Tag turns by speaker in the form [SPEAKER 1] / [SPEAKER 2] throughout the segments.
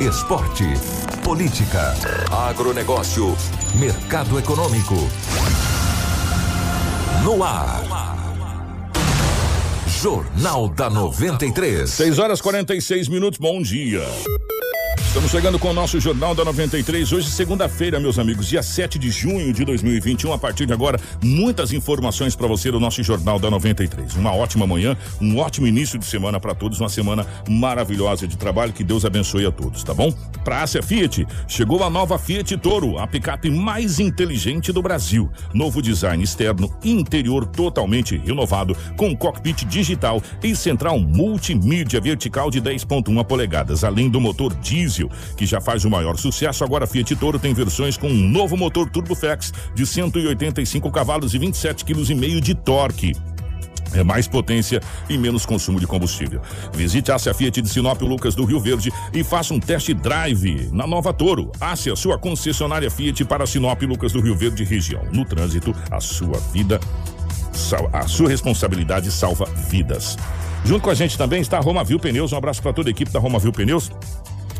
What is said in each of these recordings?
[SPEAKER 1] Esporte. Política. Agronegócio. Mercado econômico. No ar. Jornal da 93.
[SPEAKER 2] 6 horas 46 minutos, bom dia. Estamos chegando com o nosso Jornal da 93. Hoje, segunda-feira, meus amigos, dia 7 de junho de 2021. A partir de agora, muitas informações para você do nosso Jornal da 93. Uma ótima manhã, um ótimo início de semana para todos, uma semana maravilhosa de trabalho. Que Deus abençoe a todos, tá bom? Para Ásia Fiat, chegou a nova Fiat Toro, a picape mais inteligente do Brasil. Novo design externo interior totalmente renovado, com cockpit digital e central multimídia vertical de 10,1 polegadas, além do motor diesel que já faz o maior sucesso. Agora a Fiat Toro tem versões com um novo motor TurboFlex de 185 cavalos e 27,5 kg de torque. É mais potência e menos consumo de combustível. Visite a Fiat de Sinop Lucas do Rio Verde e faça um test drive na Nova Toro. Ásia, sua concessionária Fiat para Sinop Lucas do Rio Verde região. No trânsito, a sua vida, a sua responsabilidade salva vidas. Junto com a gente também está a Romavil Pneus. Um abraço para toda a equipe da Romavil Pneus.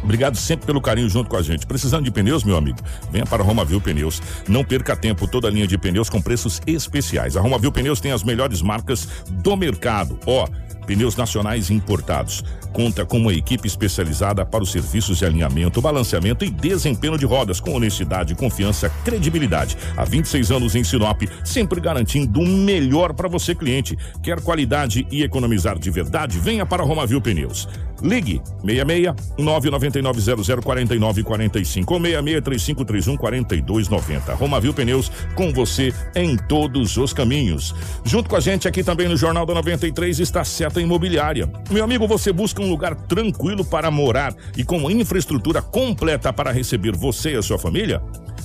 [SPEAKER 2] Obrigado sempre pelo carinho junto com a gente. Precisando de pneus, meu amigo? Venha para a Romavil Pneus. Não perca tempo, toda a linha de pneus com preços especiais. A Romavil Pneus tem as melhores marcas do mercado. Ó, pneus nacionais importados. Conta com uma equipe especializada para os serviços de alinhamento, balanceamento e desempenho de rodas, com honestidade, confiança, credibilidade. Há 26 anos em Sinop, sempre garantindo o melhor para você, cliente. Quer qualidade e economizar de verdade? Venha para Romavil Pneus. Ligue 66 999 00 49 45 ou 66 3531 4290. Romavil Pneus com você em todos os caminhos. Junto com a gente aqui também no Jornal da 93 está Seta Imobiliária. Meu amigo, você busca um lugar tranquilo para morar e com infraestrutura completa para receber você e a sua família?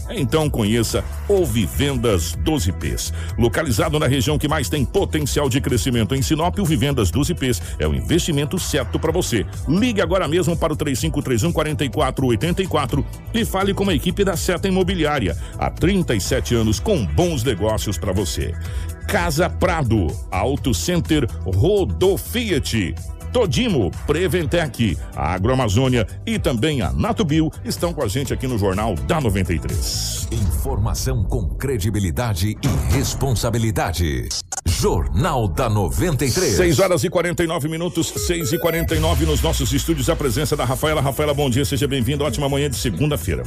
[SPEAKER 2] Então conheça o Vivendas 12Ps. Localizado na região que mais tem potencial de crescimento em Sinop, o Vivendas 12Ps é o investimento certo para você. Ligue agora mesmo para o 3531 4484 e fale com a equipe da Seta Imobiliária. Há 37 anos com bons negócios para você. Casa Prado, Auto Center Rodo Fiat. Todimo, Preventec, a Agroamazônia e também a Natubio estão com a gente aqui no Jornal da 93.
[SPEAKER 1] Informação com credibilidade e responsabilidade. Jornal da 93.
[SPEAKER 2] 6 horas e 49 minutos, 6 e 49 nos nossos estúdios. A presença da Rafaela. Rafaela, bom dia, seja bem-vindo. Ótima manhã de segunda-feira.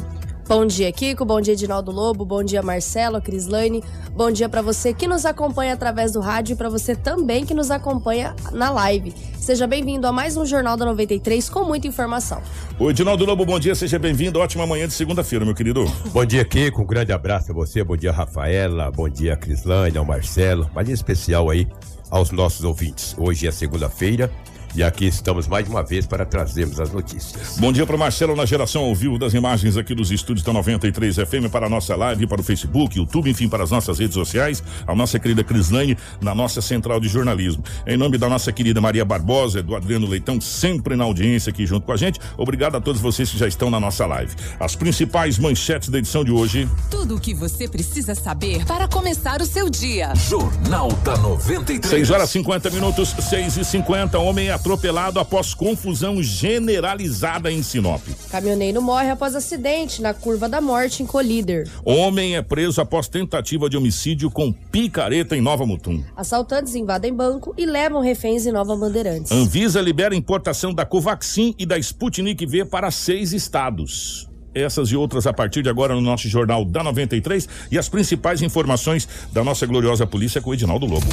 [SPEAKER 3] Bom dia, Kiko. Bom dia, Edinaldo Lobo. Bom dia, Marcelo, Crislane. Bom dia para você que nos acompanha através do rádio e para você também que nos acompanha na live. Seja bem-vindo a mais um Jornal da 93 com muita informação.
[SPEAKER 2] O Edinaldo Lobo, bom dia, seja bem-vindo. Ótima manhã de segunda-feira, meu querido.
[SPEAKER 4] Bom dia, Kiko. Um grande abraço a você. Bom dia, Rafaela. Bom dia, Crislane, ao Marcelo. Mas em especial aí aos nossos ouvintes. Hoje é segunda-feira. E aqui estamos mais uma vez para trazermos as notícias.
[SPEAKER 2] Bom dia para Marcelo na geração ao vivo das imagens aqui dos estúdios da 93 FM para a nossa live, para o Facebook, YouTube, enfim, para as nossas redes sociais. A nossa querida Crislane na nossa central de jornalismo. Em nome da nossa querida Maria Barbosa, do Adriano Leitão, sempre na audiência aqui junto com a gente. Obrigado a todos vocês que já estão na nossa live. As principais manchetes da edição de hoje.
[SPEAKER 5] Tudo o que você precisa saber para começar o seu dia.
[SPEAKER 1] Jornal da 93.
[SPEAKER 2] 6 horas 50 minutos, 6 e 50 Homem atropelado após confusão generalizada em Sinop.
[SPEAKER 3] Caminhoneiro morre após acidente na curva da morte em Colíder.
[SPEAKER 2] Homem é preso após tentativa de homicídio com picareta em Nova Mutum.
[SPEAKER 3] Assaltantes invadem banco e levam reféns em Nova Bandeirantes.
[SPEAKER 2] Anvisa libera importação da Covaxin e da Sputnik V para seis estados. Essas e outras a partir de agora no nosso Jornal da 93 e as principais informações da nossa gloriosa polícia com o Edinaldo Lobo.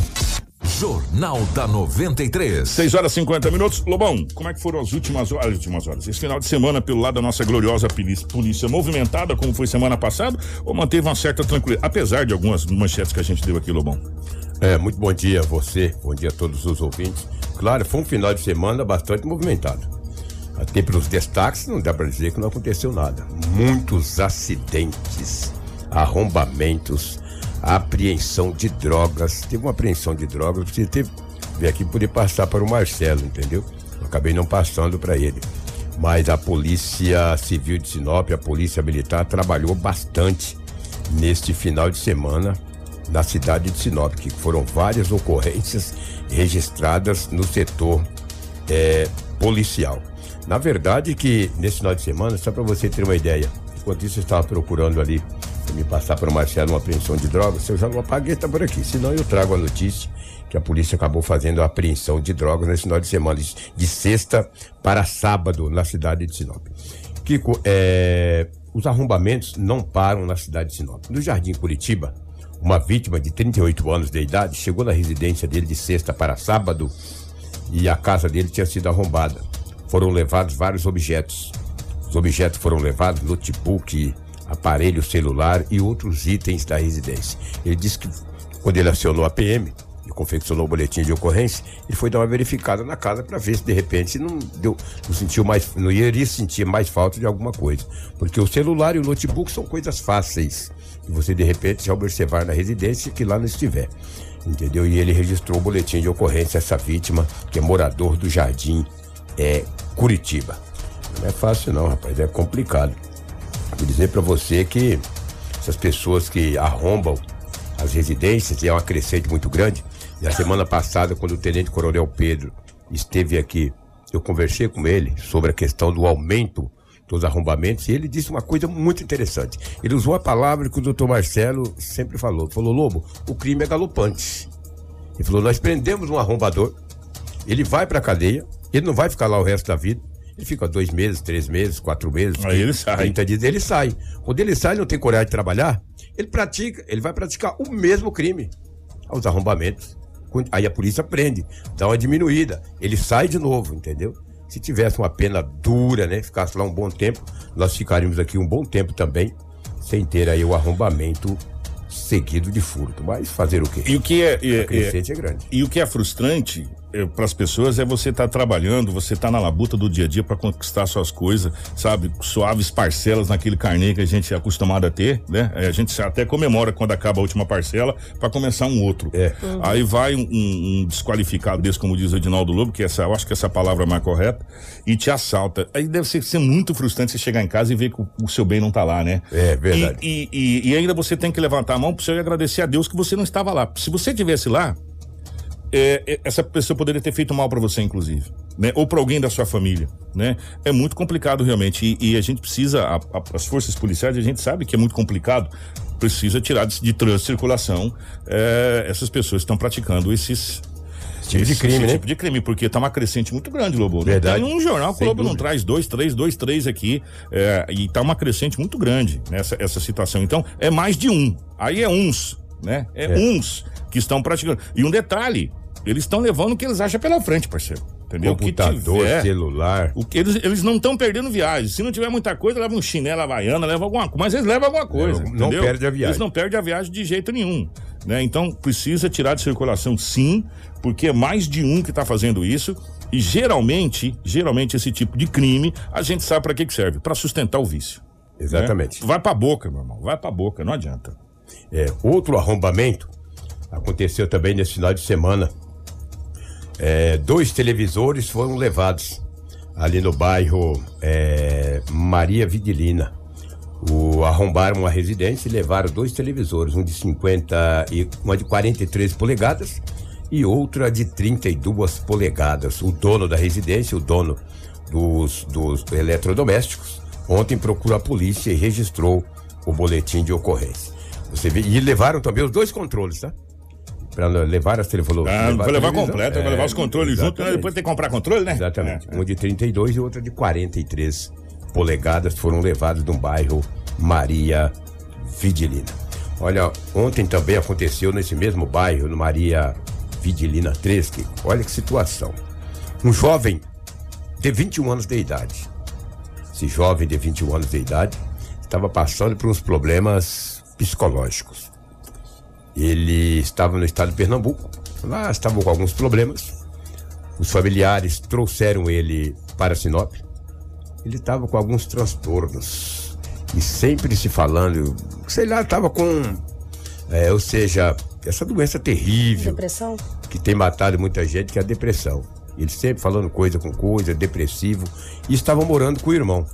[SPEAKER 1] Jornal da 93.
[SPEAKER 2] 6 horas e 50 minutos. Lobão, como é que foram as últimas horas? As últimas horas? Esse final de semana, pelo lado da nossa gloriosa polícia, polícia movimentada, como foi semana passada, ou manteve uma certa tranquilidade? Apesar de algumas manchetes que a gente deu aqui, Lobão.
[SPEAKER 4] É, muito bom dia a você, bom dia a todos os ouvintes. Claro, foi um final de semana bastante movimentado. Até pelos destaques, não dá para dizer que não aconteceu nada. Muitos acidentes, arrombamentos, apreensão de drogas. Teve uma apreensão de drogas, você teve vir aqui poder passar para o Marcelo, entendeu? Eu acabei não passando para ele. Mas a Polícia Civil de Sinop, a Polícia Militar, trabalhou bastante neste final de semana na cidade de Sinop, que foram várias ocorrências registradas no setor é, policial. Na verdade, que nesse final de semana, só para você ter uma ideia, enquanto isso eu estava procurando ali me passar para o Marcelo uma apreensão de drogas, se eu já não apaguei, está por aqui. Senão eu trago a notícia que a polícia acabou fazendo a apreensão de drogas nesse final de semana, de sexta para sábado, na cidade de Sinop. Kiko, é, os arrombamentos não param na cidade de Sinop. No Jardim Curitiba, uma vítima de 38 anos de idade chegou na residência dele de sexta para sábado e a casa dele tinha sido arrombada. Foram levados vários objetos. Os objetos foram levados, notebook, aparelho celular e outros itens da residência. Ele disse que quando ele acionou a PM, e confeccionou o boletim de ocorrência, ele foi dar uma verificada na casa para ver se de repente não deu, não sentiu mais, não iria sentir mais falta de alguma coisa, porque o celular e o notebook são coisas fáceis e você de repente já observar na residência que lá não estiver, entendeu? E ele registrou o boletim de ocorrência essa vítima que é morador do Jardim é Curitiba. Não é fácil não, rapaz, é complicado. Vou dizer para você que essas pessoas que arrombam as residências, é uma crescente muito grande, e a semana passada, quando o Tenente Coronel Pedro esteve aqui, eu conversei com ele sobre a questão do aumento dos arrombamentos e ele disse uma coisa muito interessante. Ele usou a palavra que o doutor Marcelo sempre falou. Falou, Lobo, o crime é galopante. Ele falou, nós prendemos um arrombador, ele vai para a cadeia, ele não vai ficar lá o resto da vida. Ele fica dois meses, três meses, quatro meses.
[SPEAKER 2] Aí ele sai.
[SPEAKER 4] 30 dias, ele sai. Quando ele sai, não tem coragem de trabalhar, ele pratica, ele vai praticar o mesmo crime. Aos arrombamentos. Aí a polícia prende, dá uma diminuída. Ele sai de novo, entendeu? Se tivesse uma pena dura, né? Ficasse lá um bom tempo, nós ficaríamos aqui um bom tempo também, sem ter aí o arrombamento seguido de furto. Mas fazer o quê?
[SPEAKER 2] E o que é, é,
[SPEAKER 4] é, é grande.
[SPEAKER 2] E o que é frustrante para as pessoas é você estar tá trabalhando, você estar tá na labuta do dia a dia para conquistar suas coisas, sabe? Suaves parcelas naquele carnê que a gente é acostumado a ter, né? É, a gente até comemora quando acaba a última parcela para começar um outro.
[SPEAKER 4] É.
[SPEAKER 2] Uhum. Aí vai um, um, desqualificado desse, como diz o Edinaldo Lobo, que essa, eu acho que essa palavra é mais correta, e te assalta. Aí deve ser, ser muito frustrante você chegar em casa e ver que o, o seu bem não tá lá, né?
[SPEAKER 4] É verdade.
[SPEAKER 2] E, e, e, e ainda você tem que levantar a mão para você agradecer a Deus que você não estava lá. Se você tivesse lá, é, é, essa pessoa poderia ter feito mal para você, inclusive, né? Ou para alguém da sua família, né? É muito complicado realmente e, e a gente precisa, a, a, as forças policiais, a gente sabe que é muito complicado, precisa tirar de, de trânsito circulação é, essas pessoas que estão praticando esses
[SPEAKER 4] tipo de crime, esse né?
[SPEAKER 2] tipo de crime, porque tá uma crescente muito grande, Lobo.
[SPEAKER 4] Verdade.
[SPEAKER 2] Tem um jornal que o Lobo não traz dois, três, dois, três aqui, é, e tá uma crescente muito grande nessa essa situação. Então, é mais de um. Aí é uns, né? É, é. uns que estão praticando. E um detalhe, eles estão levando o que eles acham pela frente, parceiro. Entendeu?
[SPEAKER 4] Computador, tiver, celular.
[SPEAKER 2] O que eles, eles não estão perdendo viagem. Se não tiver muita coisa, leva um chinelo havaiana, leva alguma coisa. Mas eles levam alguma coisa.
[SPEAKER 4] Não, não perde a viagem.
[SPEAKER 2] Eles não perdem a viagem de jeito nenhum. Né? Então precisa tirar de circulação sim, porque é mais de um que está fazendo isso. E geralmente, geralmente esse tipo de crime, a gente sabe para que, que serve? Para sustentar o vício.
[SPEAKER 4] Exatamente.
[SPEAKER 2] Né? Vai pra boca, meu irmão. Vai pra boca, não adianta.
[SPEAKER 4] É, outro arrombamento aconteceu também nesse final de semana é, dois televisores foram levados ali no bairro é, Maria Vidilina. O, arrombaram uma residência e levaram dois televisores, um de 50 e uma de 43 polegadas e outra de 32 polegadas. O dono da residência, o dono dos, dos eletrodomésticos, ontem procurou a polícia e registrou o boletim de ocorrência. Você vê, e levaram também os dois controles, tá? Pra levar as televisões.
[SPEAKER 2] Ah, levar, levar completo, é, vai levar os controles juntos, né? depois tem que comprar controle, né?
[SPEAKER 4] Exatamente. É, um de 32 e outra de 43 polegadas foram levados de um bairro Maria Vidilina. Olha, ontem também aconteceu nesse mesmo bairro, no Maria Vidilina 3, que, olha que situação. Um jovem de 21 anos de idade. Esse jovem de 21 anos de idade estava passando por uns problemas psicológicos. Ele estava no estado de Pernambuco, lá estava com alguns problemas. Os familiares trouxeram ele para Sinop, ele estava com alguns transtornos. E sempre se falando, sei lá, estava com. é, ou seja, essa doença terrível
[SPEAKER 3] Depressão?
[SPEAKER 4] que tem matado muita gente, que é a depressão. Ele sempre falando coisa com coisa, depressivo. E estava morando com o irmão.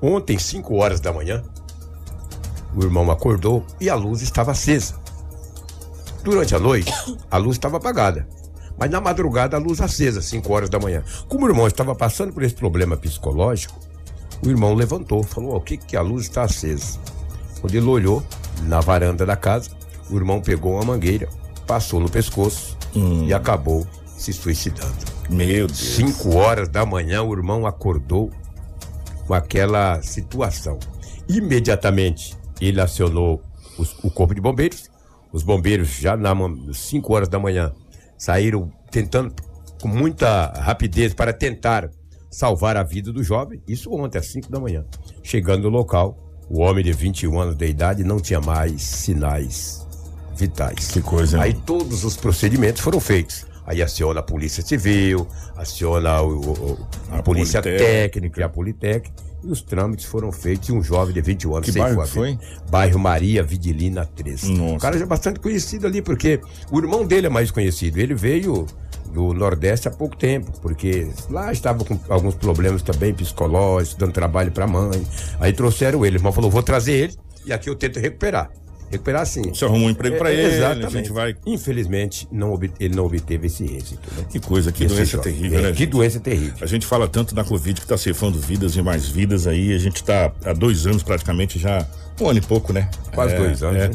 [SPEAKER 4] Ontem, 5 horas da manhã, o irmão acordou e a luz estava acesa. Durante a noite, a luz estava apagada. Mas na madrugada, a luz acesa, 5 horas da manhã. Como o irmão estava passando por esse problema psicológico, o irmão levantou, falou: "Ó, O que que a luz está acesa? Quando ele olhou na varanda da casa, o irmão pegou uma mangueira, passou no pescoço e acabou se suicidando.
[SPEAKER 2] Meu Deus.
[SPEAKER 4] 5 horas da manhã, o irmão acordou com aquela situação. Imediatamente, ele acionou os- o corpo de bombeiros. Os bombeiros, já na 5 horas da manhã, saíram tentando com muita rapidez para tentar salvar a vida do jovem. Isso ontem, às 5 da manhã. Chegando no local, o homem de 21 anos de idade não tinha mais sinais vitais.
[SPEAKER 2] Que coisa?
[SPEAKER 4] Aí todos os procedimentos foram feitos. Aí aciona a Polícia Civil, aciona o- o- a,
[SPEAKER 2] A
[SPEAKER 4] Polícia. Técnica e a Politécnica. E os trâmites foram feitos e um jovem de 21 anos
[SPEAKER 2] Que bairro que foi?
[SPEAKER 4] Bairro Maria Vidilina 13.
[SPEAKER 2] Nossa.
[SPEAKER 4] O cara já é bastante conhecido ali, porque o irmão dele é mais conhecido. Ele veio do Nordeste há pouco tempo, porque lá estava com alguns problemas também psicológicos, dando trabalho para a mãe. Aí trouxeram ele. O irmão falou: vou trazer ele e aqui eu tento recuperar. Recuperar sim.
[SPEAKER 2] Você arrumou um emprego pra
[SPEAKER 4] É,
[SPEAKER 2] ele,
[SPEAKER 4] exatamente.
[SPEAKER 2] a gente vai.
[SPEAKER 4] Infelizmente, não obte- ele não obteve esse êxito. né?
[SPEAKER 2] Que coisa, que
[SPEAKER 4] Esse
[SPEAKER 2] doença
[SPEAKER 4] jovem.
[SPEAKER 2] terrível,
[SPEAKER 4] É,
[SPEAKER 2] né?
[SPEAKER 4] Que
[SPEAKER 2] gente?
[SPEAKER 4] doença terrível.
[SPEAKER 2] A gente fala tanto da Covid que tá ceifando vidas e mais vidas aí. A gente tá há dois anos praticamente já. Um ano e pouco, né?
[SPEAKER 4] Quase dois anos, né?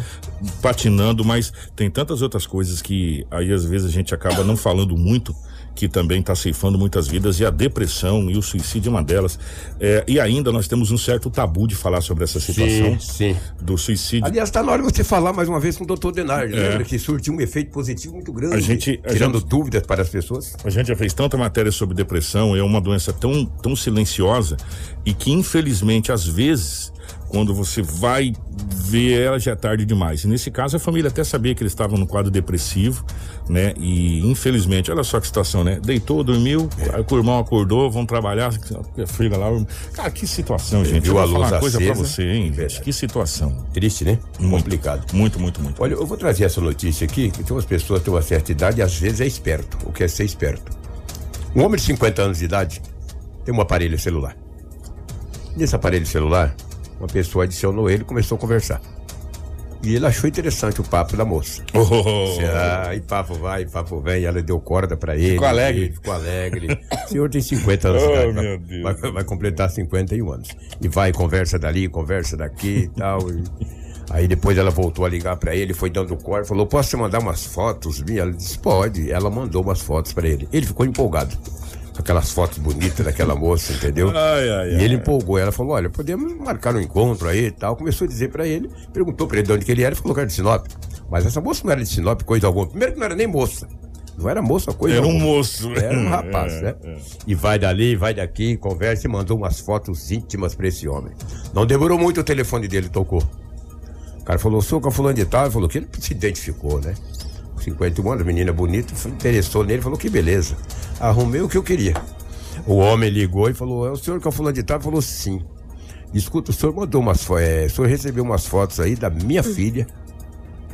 [SPEAKER 2] Patinando, mas tem tantas outras coisas que aí às vezes a gente acaba não falando muito, que também tá ceifando muitas vidas, e a depressão e o suicídio é uma delas. É, e ainda nós temos um certo tabu de falar sobre essa situação
[SPEAKER 4] sim.
[SPEAKER 2] do suicídio.
[SPEAKER 4] Aliás, está na hora de você falar mais uma vez com o doutor Denardi,
[SPEAKER 2] É.
[SPEAKER 4] lembra que surtiu um efeito positivo muito grande.
[SPEAKER 2] A gente- a
[SPEAKER 4] tirando
[SPEAKER 2] gente-
[SPEAKER 4] dúvidas para as pessoas.
[SPEAKER 2] A gente já fez tanta matéria sobre depressão, é uma doença tão, tão silenciosa e que infelizmente às vezes quando você vai ver ela já é tarde demais. E nesse caso a família até sabia que eles estavam no quadro depressivo, né? E infelizmente, olha só que situação, né? Deitou, dormiu, aí o irmão acordou, vão trabalhar, filha lá. Cara, que situação, gente.
[SPEAKER 4] viu
[SPEAKER 2] Eu
[SPEAKER 4] a
[SPEAKER 2] vou falar uma coisa
[SPEAKER 4] acesa?
[SPEAKER 2] você, hein? gente?
[SPEAKER 4] Verdade.
[SPEAKER 2] Que situação.
[SPEAKER 4] Triste, né? Complicado.
[SPEAKER 2] Muito, muito, muito.
[SPEAKER 4] Olha, eu vou trazer essa notícia aqui, que tem umas pessoas que têm uma certa idade e às vezes é esperto. O que é ser esperto? Um homem de 50 anos de idade tem um aparelho celular. Nesse aparelho celular, uma pessoa adicionou ele e começou a conversar. E ele achou interessante o papo da moça.
[SPEAKER 2] Oh,
[SPEAKER 4] Ah, e papo vai, papo vem, ela deu corda pra ele.
[SPEAKER 2] Ficou alegre.
[SPEAKER 4] ele Ficou alegre. O senhor tem 50 anos
[SPEAKER 2] Oh,
[SPEAKER 4] vai, vai, vai completar 51 anos. E vai, conversa dali, conversa daqui e tal. e- Aí depois ela voltou a ligar pra ele, foi dando corda, falou: Posso te mandar umas fotos? Ela disse: Pode. Ela mandou umas fotos pra ele. Ele ficou empolgado. Aquelas fotos bonitas daquela moça, entendeu?
[SPEAKER 2] Ai, ai,
[SPEAKER 4] E ele empolgou. Ela falou: Olha, podemos marcar um encontro aí e tal. Começou a dizer pra ele, perguntou pra ele de onde que ele era e falou que era de Sinop. Mas essa moça não era de Sinop, coisa alguma. Primeiro que não era nem moça. Não era moça, coisa
[SPEAKER 2] Era um
[SPEAKER 4] alguma.
[SPEAKER 2] moço.
[SPEAKER 4] Era um rapaz,
[SPEAKER 2] É,
[SPEAKER 4] né?
[SPEAKER 2] é.
[SPEAKER 4] E vai dali, vai daqui, conversa e mandou umas fotos íntimas pra esse homem. Não demorou muito, o telefone dele tocou. O cara falou, sou com fulano de tal, ele falou que ele se identificou, né? 51 anos, menina bonita, interessou nele, falou que beleza. Arrumei o que eu queria. O homem ligou e falou, é o senhor que é o fulano de tal? Falou, sim. Escuta, o senhor mandou umas fotos, o senhor recebeu umas fotos aí da minha filha.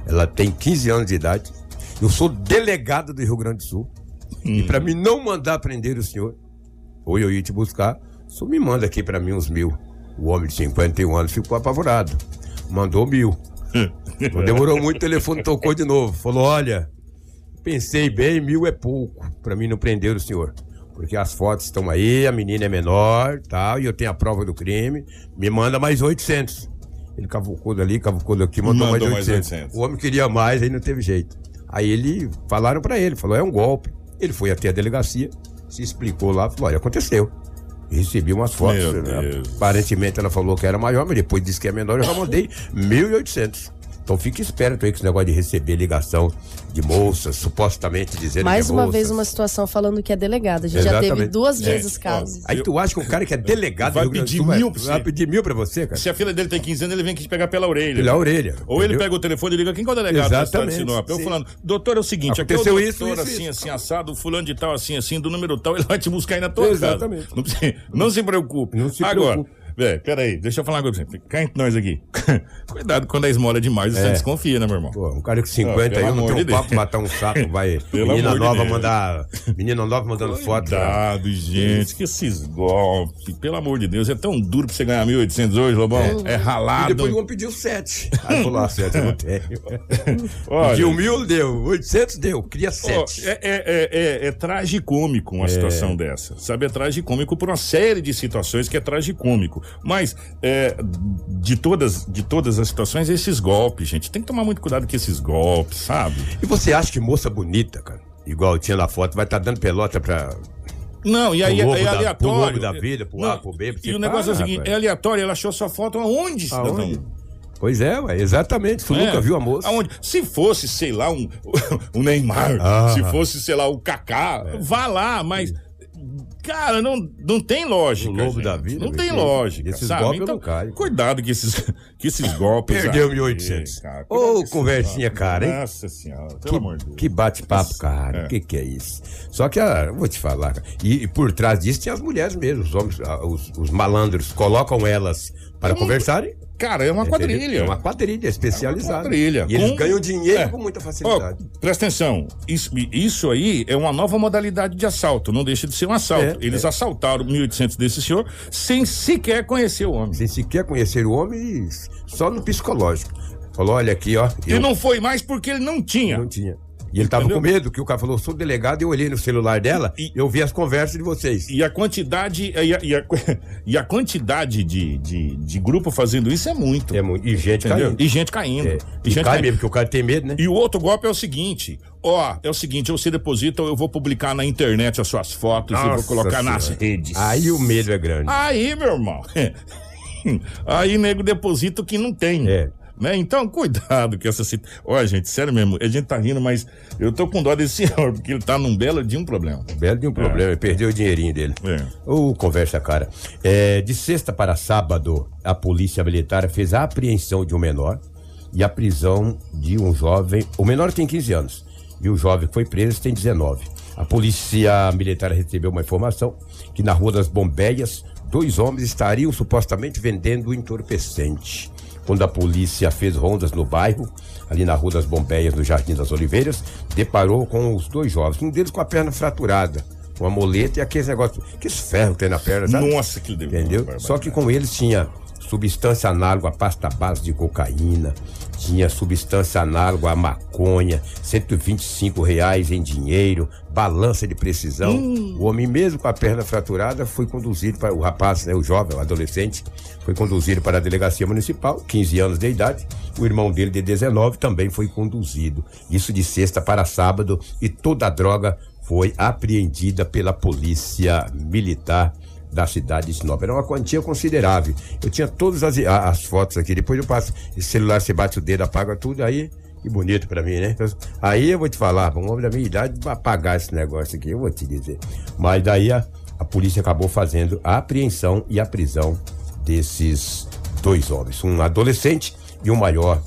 [SPEAKER 4] Ela tem 15 anos de idade. Eu sou delegado do Rio Grande do Sul. E pra mim não mandar prender o senhor, ou eu ir te buscar, o senhor me manda aqui pra mim uns mil. O homem de 51 anos ficou apavorado. Mandou mil. Não demorou muito, o telefone tocou de novo. Falou: olha, pensei bem, mil é pouco pra mim não prender o senhor. Porque as fotos estão aí, a menina é menor, tal, e eu tenho a prova do crime. Me manda mais 800. Ele cavucou dali, cavucou daqui, mandou,
[SPEAKER 2] Mandou
[SPEAKER 4] mais,
[SPEAKER 2] mais
[SPEAKER 4] 800.
[SPEAKER 2] 800.
[SPEAKER 4] O homem queria mais, aí não teve jeito. Aí ele falaram pra ele, falou: é um golpe. Ele foi até a delegacia, se explicou lá, falou: olha, aconteceu. Recebi umas fotos. Né? Aparentemente ela falou que era maior, mas depois disse que é menor, eu já mandei 1.800. Então fique esperto aí com esse negócio de receber ligação de moças, supostamente dizendo
[SPEAKER 3] Mais
[SPEAKER 4] que é
[SPEAKER 3] uma
[SPEAKER 4] moças.
[SPEAKER 3] vez uma situação falando que é delegada. A gente já
[SPEAKER 4] Exatamente.
[SPEAKER 3] teve duas
[SPEAKER 4] É.
[SPEAKER 3] vezes casos.
[SPEAKER 4] Aí tu acha que o cara que é delegado
[SPEAKER 2] Vai pedir
[SPEAKER 4] Sul vai-
[SPEAKER 2] mil pra você.
[SPEAKER 4] vai pedir mil pra você, cara?
[SPEAKER 2] Se a filha dele tem 15 anos, ele vem aqui te pegar pela orelha.
[SPEAKER 4] Pela orelha.
[SPEAKER 2] Ou ele
[SPEAKER 4] entendeu?
[SPEAKER 2] pega o telefone e liga, quem que é o delegado de
[SPEAKER 4] Exatamente,
[SPEAKER 2] Sinop? Eu
[SPEAKER 4] sim.
[SPEAKER 2] falando, doutor, é o seguinte, aqui é o
[SPEAKER 4] Aconteceu
[SPEAKER 2] doutor
[SPEAKER 4] isso, isso,
[SPEAKER 2] assim,
[SPEAKER 4] isso.
[SPEAKER 2] assim, assado, fulano de tal, assim, assim, do número tal, ele vai te buscar aí na tua
[SPEAKER 4] Exatamente.
[SPEAKER 2] casa. Não, não se preocupe.
[SPEAKER 4] Não se
[SPEAKER 2] Agora,
[SPEAKER 4] preocupe.
[SPEAKER 2] Velho, peraí, deixa eu falar uma coisa pra você. Cá entre nós aqui. Cuidado quando a esmola é demais, você
[SPEAKER 4] É.
[SPEAKER 2] desconfia, né, meu irmão?
[SPEAKER 4] Pô, um cara com 50
[SPEAKER 2] Ah, pelo
[SPEAKER 4] aí, não
[SPEAKER 2] amor
[SPEAKER 4] tem
[SPEAKER 2] de
[SPEAKER 4] um papo matar um sapo, vai.
[SPEAKER 2] Pelo
[SPEAKER 4] menina
[SPEAKER 2] de
[SPEAKER 4] nova
[SPEAKER 2] Deus.
[SPEAKER 4] mandar. Menina nova mandando foto. né?
[SPEAKER 2] Cuidado, gente, que esses golpes, pelo amor de Deus, é tão duro pra você ganhar 1.800 hoje, Lobão. É,
[SPEAKER 4] E
[SPEAKER 2] ralado.
[SPEAKER 4] depois o homem pediu 7. Aí falou, ah, 7 eu não tenho.
[SPEAKER 2] Olha,
[SPEAKER 4] Pediu mil, deu. 800 deu.
[SPEAKER 2] Ó,
[SPEAKER 4] 7.
[SPEAKER 2] é, é, é, é, é tragicômico uma situação dessa. Sabe, é tragicômico por uma série de situações que é tragicômico. Mas, é, de, todas, de todas as situações, esses golpes, gente. Tem que tomar muito cuidado com esses golpes, sabe?
[SPEAKER 4] E você acha que moça bonita, cara, igual tinha na foto, vai estar dando pelota pra.
[SPEAKER 2] Não, e aí é,
[SPEAKER 4] da-
[SPEAKER 2] aleatório.
[SPEAKER 4] pro lobo da vida, pro A, pro B, pro
[SPEAKER 2] E o negócio é o seguinte: é aleatório, ela achou sua foto aonde, cidadão?
[SPEAKER 4] Aonde? Pois é, ué, exatamente. Tu
[SPEAKER 2] É.
[SPEAKER 4] nunca viu a moça.
[SPEAKER 2] Aonde? Se fosse, sei lá, um, um Neymar,
[SPEAKER 4] Ah.
[SPEAKER 2] se fosse, sei lá, o Kaká, vá lá, mas. Cara, não, não tem lógica.
[SPEAKER 4] O lobo
[SPEAKER 2] gente.
[SPEAKER 4] da vida,
[SPEAKER 2] Não tem lógica.
[SPEAKER 4] Esses
[SPEAKER 2] sabe?
[SPEAKER 4] golpes
[SPEAKER 2] então,
[SPEAKER 4] não caio.
[SPEAKER 2] cuidado com esses, com esses golpes.
[SPEAKER 4] Perdeu
[SPEAKER 2] aí,
[SPEAKER 4] 1.800.
[SPEAKER 2] cara. Cuidado
[SPEAKER 4] Ô,
[SPEAKER 2] esses
[SPEAKER 4] conversinha
[SPEAKER 2] golpes.
[SPEAKER 4] cara, hein?
[SPEAKER 2] Nossa senhora, pelo
[SPEAKER 4] Que,
[SPEAKER 2] amor de Deus.
[SPEAKER 4] que bate-papo, cara.
[SPEAKER 2] É.
[SPEAKER 4] O que, que é isso? Só que, ah, eu vou te falar. E, e por trás disso tem as mulheres mesmo, os homens, ah, os, os malandros, colocam elas para conversarem.
[SPEAKER 2] Cara, é uma
[SPEAKER 4] entendeu?
[SPEAKER 2] quadrilha.
[SPEAKER 4] É uma quadrilha especializada.
[SPEAKER 2] É uma quadrilha.
[SPEAKER 4] E eles
[SPEAKER 2] Com-
[SPEAKER 4] ganham dinheiro
[SPEAKER 2] É.
[SPEAKER 4] com muita facilidade.
[SPEAKER 2] presta atenção, isso, isso aí é uma nova modalidade de assalto, não deixa de ser um assalto.
[SPEAKER 4] É,
[SPEAKER 2] Eles
[SPEAKER 4] é.
[SPEAKER 2] assaltaram 1.800 desse senhor sem sequer conhecer o homem.
[SPEAKER 4] Sem sequer conhecer o homem, só no psicológico. Falou, olha aqui, ó.
[SPEAKER 2] E
[SPEAKER 4] eu
[SPEAKER 2] não foi mais porque ele não tinha.
[SPEAKER 4] não tinha. E ele tava
[SPEAKER 2] Entendeu?
[SPEAKER 4] com medo, que o cara falou, sou delegado, eu olhei no celular dela
[SPEAKER 2] E-
[SPEAKER 4] eu vi as conversas de vocês.
[SPEAKER 2] E a quantidade e a, e a- e a quantidade de, de, de grupo fazendo isso é muito.
[SPEAKER 4] É muito. E gente
[SPEAKER 2] entendeu?
[SPEAKER 4] caindo.
[SPEAKER 2] E gente caindo.
[SPEAKER 4] É.
[SPEAKER 2] E
[SPEAKER 4] E
[SPEAKER 2] gente
[SPEAKER 4] cai
[SPEAKER 2] caindo.
[SPEAKER 4] mesmo, porque o cara tem medo, né?
[SPEAKER 2] E o outro golpe é o seguinte: ó, é o seguinte, você deposita, eu vou publicar na internet as suas fotos e vou
[SPEAKER 4] Nossa
[SPEAKER 2] colocar nas
[SPEAKER 4] Senhora.
[SPEAKER 2] redes.
[SPEAKER 4] Aí o medo é grande.
[SPEAKER 2] Aí, meu irmão. Aí nego deposita o que não tem.
[SPEAKER 4] É.
[SPEAKER 2] Né? Então, cuidado com essa situação. Ó, gente, sério mesmo, a gente tá rindo, mas eu tô com dó desse senhor, porque ele tá num belo de um problema.
[SPEAKER 4] Belo de um problema, ele perdeu o dinheirinho dele.
[SPEAKER 2] É.
[SPEAKER 4] Ô, conversa, cara. É, de sexta para sábado, a polícia militar fez a apreensão de um menor e a prisão de um jovem. O menor tem 15 anos e o jovem que foi preso tem 19. A polícia militar recebeu uma informação que na Rua das Bombeias, dois homens estariam supostamente vendendo entorpecente. Quando a polícia fez rondas no bairro, ali na Rua das Bombeias, no Jardim das Oliveiras, deparou com os dois jovens, um deles com a perna fraturada, uma moleta e aqueles negócios, aqueles ferros que tem na perna, sabe?
[SPEAKER 2] Nossa, que deu.
[SPEAKER 4] Entendeu? Só que com eles tinha substância análoga à pasta base de cocaína, tinha substância análoga à maconha, 125 reais em dinheiro, balança de precisão. O homem mesmo com a perna fraturada foi conduzido para o rapaz, né, o jovem, o adolescente, foi conduzido para a delegacia municipal, 15 anos de idade. O irmão dele de 19 também foi conduzido. Isso de sexta para sábado e toda a droga foi apreendida pela polícia militar da cidade de Sinop. Era uma quantia considerável. Eu tinha todas as, as fotos aqui. Depois eu passo. Esse celular, você bate o dedo, apaga tudo. Aí, que bonito pra mim, né? Aí eu vou te falar, um homem da minha idade apagar esse negócio aqui, eu vou te dizer. Mas daí a, a polícia acabou fazendo a apreensão e a prisão desses dois homens. Um adolescente e um maior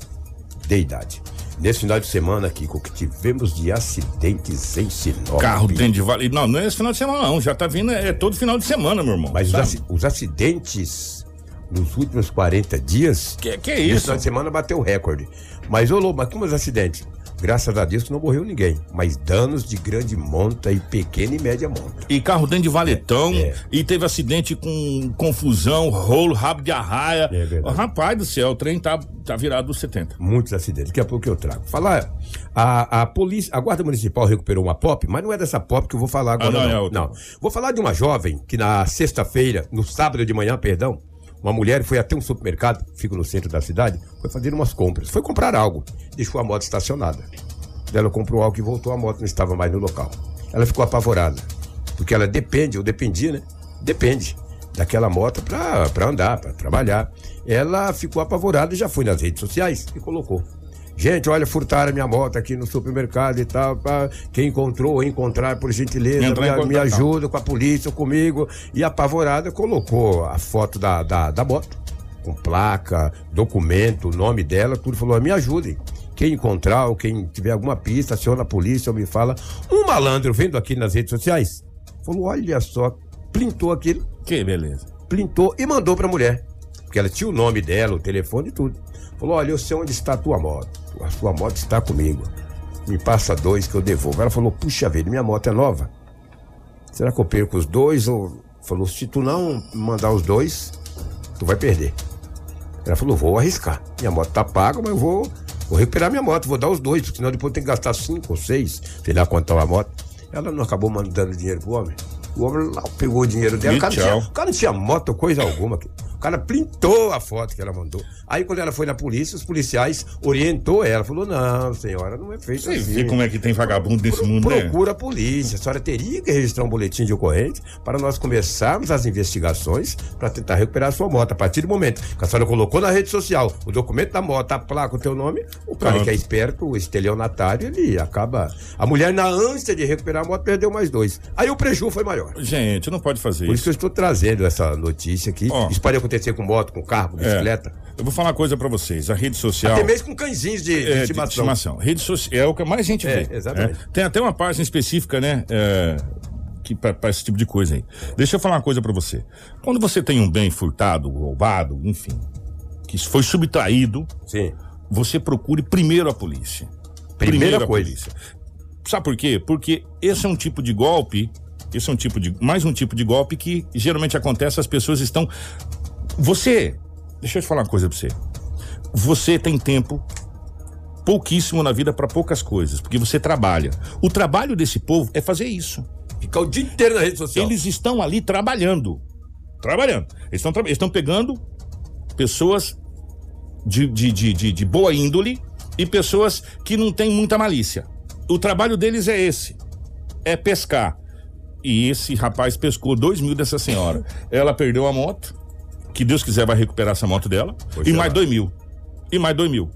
[SPEAKER 4] de idade. Nesse final de semana, Kiko, que tivemos de acidentes em Sinop.
[SPEAKER 2] Carro dentro de vale. Não, não é esse final de semana, não. Já tá vindo, é todo final de semana, meu irmão.
[SPEAKER 4] Mas os, aci- os acidentes nos últimos 40 dias.
[SPEAKER 2] Que, que é
[SPEAKER 4] Esse
[SPEAKER 2] isso?
[SPEAKER 4] final de semana bateu o recorde. Mas, ô Lobo, mas como os acidentes? Graças a Deus que não morreu ninguém. Mas danos de grande monta e pequena e média monta.
[SPEAKER 2] E carro dentro de valetão,
[SPEAKER 4] É, é.
[SPEAKER 2] e teve acidente com confusão, rolo, rabo de arraia.
[SPEAKER 4] É verdade.
[SPEAKER 2] Rapaz do céu, o trem tá, tá virado dos 70.
[SPEAKER 4] Muitos acidentes. Daqui a pouco eu trago. Falar, a, a polícia, a Guarda Municipal recuperou uma pop, mas não é dessa pop que eu vou falar agora.
[SPEAKER 2] Ah, não,
[SPEAKER 4] não,
[SPEAKER 2] é.
[SPEAKER 4] Não. Vou falar de uma jovem que na sexta-feira, no sábado de manhã, perdão, uma mulher foi até um supermercado, fica no centro da cidade, foi fazer umas compras. Foi comprar algo, deixou a moto estacionada. Ela comprou algo e voltou, a moto não estava mais no local. Ela ficou apavorada, porque ela depende, ou dependia, né? Depende daquela moto para andar, para trabalhar. Ela ficou apavorada e já foi nas redes sociais e colocou. Gente, olha, furtaram a minha moto aqui no supermercado e tal. Pá. Quem encontrou ou encontrar, por gentileza, me, me ajuda com a polícia, comigo. E apavorada colocou a foto da, da, da moto, com placa, documento, nome dela, tudo. Falou: me ajudem. Quem encontrar ou quem tiver alguma pista, aciona a polícia ou me fala. Um malandro vendo aqui nas redes sociais falou: olha só, printou aquilo
[SPEAKER 2] Que beleza.
[SPEAKER 4] printou e mandou pra mulher. Porque ela tinha o nome dela, o telefone e tudo. Falou: Olha, eu sei onde está a tua moto. A sua moto está comigo. Me passa dois que eu devolvo. Ela falou: Puxa vida, minha moto é nova. Será que eu perco os dois? Ou... Falou: Se tu não mandar os dois, tu vai perder. Ela falou: Vou arriscar. Minha moto tá paga, mas eu vou, vou recuperar minha moto, vou dar os dois, porque senão depois tem que gastar cinco ou seis, sei lá quanto tá uma moto. Ela não acabou mandando dinheiro pro homem. O homem lá pegou o dinheiro dela. O cara, tinha, o cara não tinha moto, coisa alguma. O cara printou a foto que ela mandou. Aí quando ela foi na polícia, os policiais orientou ela. Falou, não, senhora, não é feito
[SPEAKER 2] Você
[SPEAKER 4] assim.
[SPEAKER 2] vê como é que tem vagabundo nesse mundo, né?
[SPEAKER 4] Procura a polícia. A senhora teria que registrar um boletim de ocorrência para nós começarmos as investigações para tentar recuperar a sua moto. A partir do momento que a senhora colocou na rede social o documento da moto, a placa, o teu nome, o cara
[SPEAKER 2] Pronto.
[SPEAKER 4] que é esperto, o estelionatário, ele acaba. A mulher, na ânsia de recuperar a moto, perdeu mais dois. Aí o prejuízo foi maior.
[SPEAKER 2] Gente, não pode fazer
[SPEAKER 4] Por isso que
[SPEAKER 2] isso.
[SPEAKER 4] eu estou trazendo essa notícia aqui. Isso pode acontecer com moto, com carro, com bicicleta.
[SPEAKER 2] Eu vou falar uma coisa pra vocês. A rede social.
[SPEAKER 4] Até mesmo com cãezinhos de, de
[SPEAKER 2] É, de
[SPEAKER 4] estimação.
[SPEAKER 2] estimação. Rede social é o que mais gente
[SPEAKER 4] É,
[SPEAKER 2] vê.
[SPEAKER 4] exatamente.
[SPEAKER 2] né? Tem até uma página específica, né? É, pra esse tipo de coisa aí. Deixa eu falar uma coisa pra você. Quando você tem um bem furtado, roubado, enfim, que foi subtraído,
[SPEAKER 4] Sim.
[SPEAKER 2] você procure primeiro a polícia.
[SPEAKER 4] Primeira
[SPEAKER 2] a
[SPEAKER 4] coisa.
[SPEAKER 2] polícia. Sabe por quê? Porque esse é um tipo de golpe, esse é um tipo de mais um tipo de golpe que geralmente acontece, as pessoas estão você, deixa eu te falar uma coisa pra você. Você tem tempo pouquíssimo na vida para poucas coisas, porque você trabalha. O trabalho desse povo é fazer isso.
[SPEAKER 4] Ficar o dia inteiro na rede social.
[SPEAKER 2] Eles estão ali trabalhando. Trabalhando. Eles estão, eles estão pegando pessoas de, de, de, de, de boa índole e pessoas que não têm muita malícia. O trabalho deles é esse: é pescar. E esse rapaz pescou dois mil dessa senhora. Ela perdeu a moto. Que Deus quiser vai recuperar essa moto dela. E
[SPEAKER 4] é.
[SPEAKER 2] mais dois mil. E mais dois mil.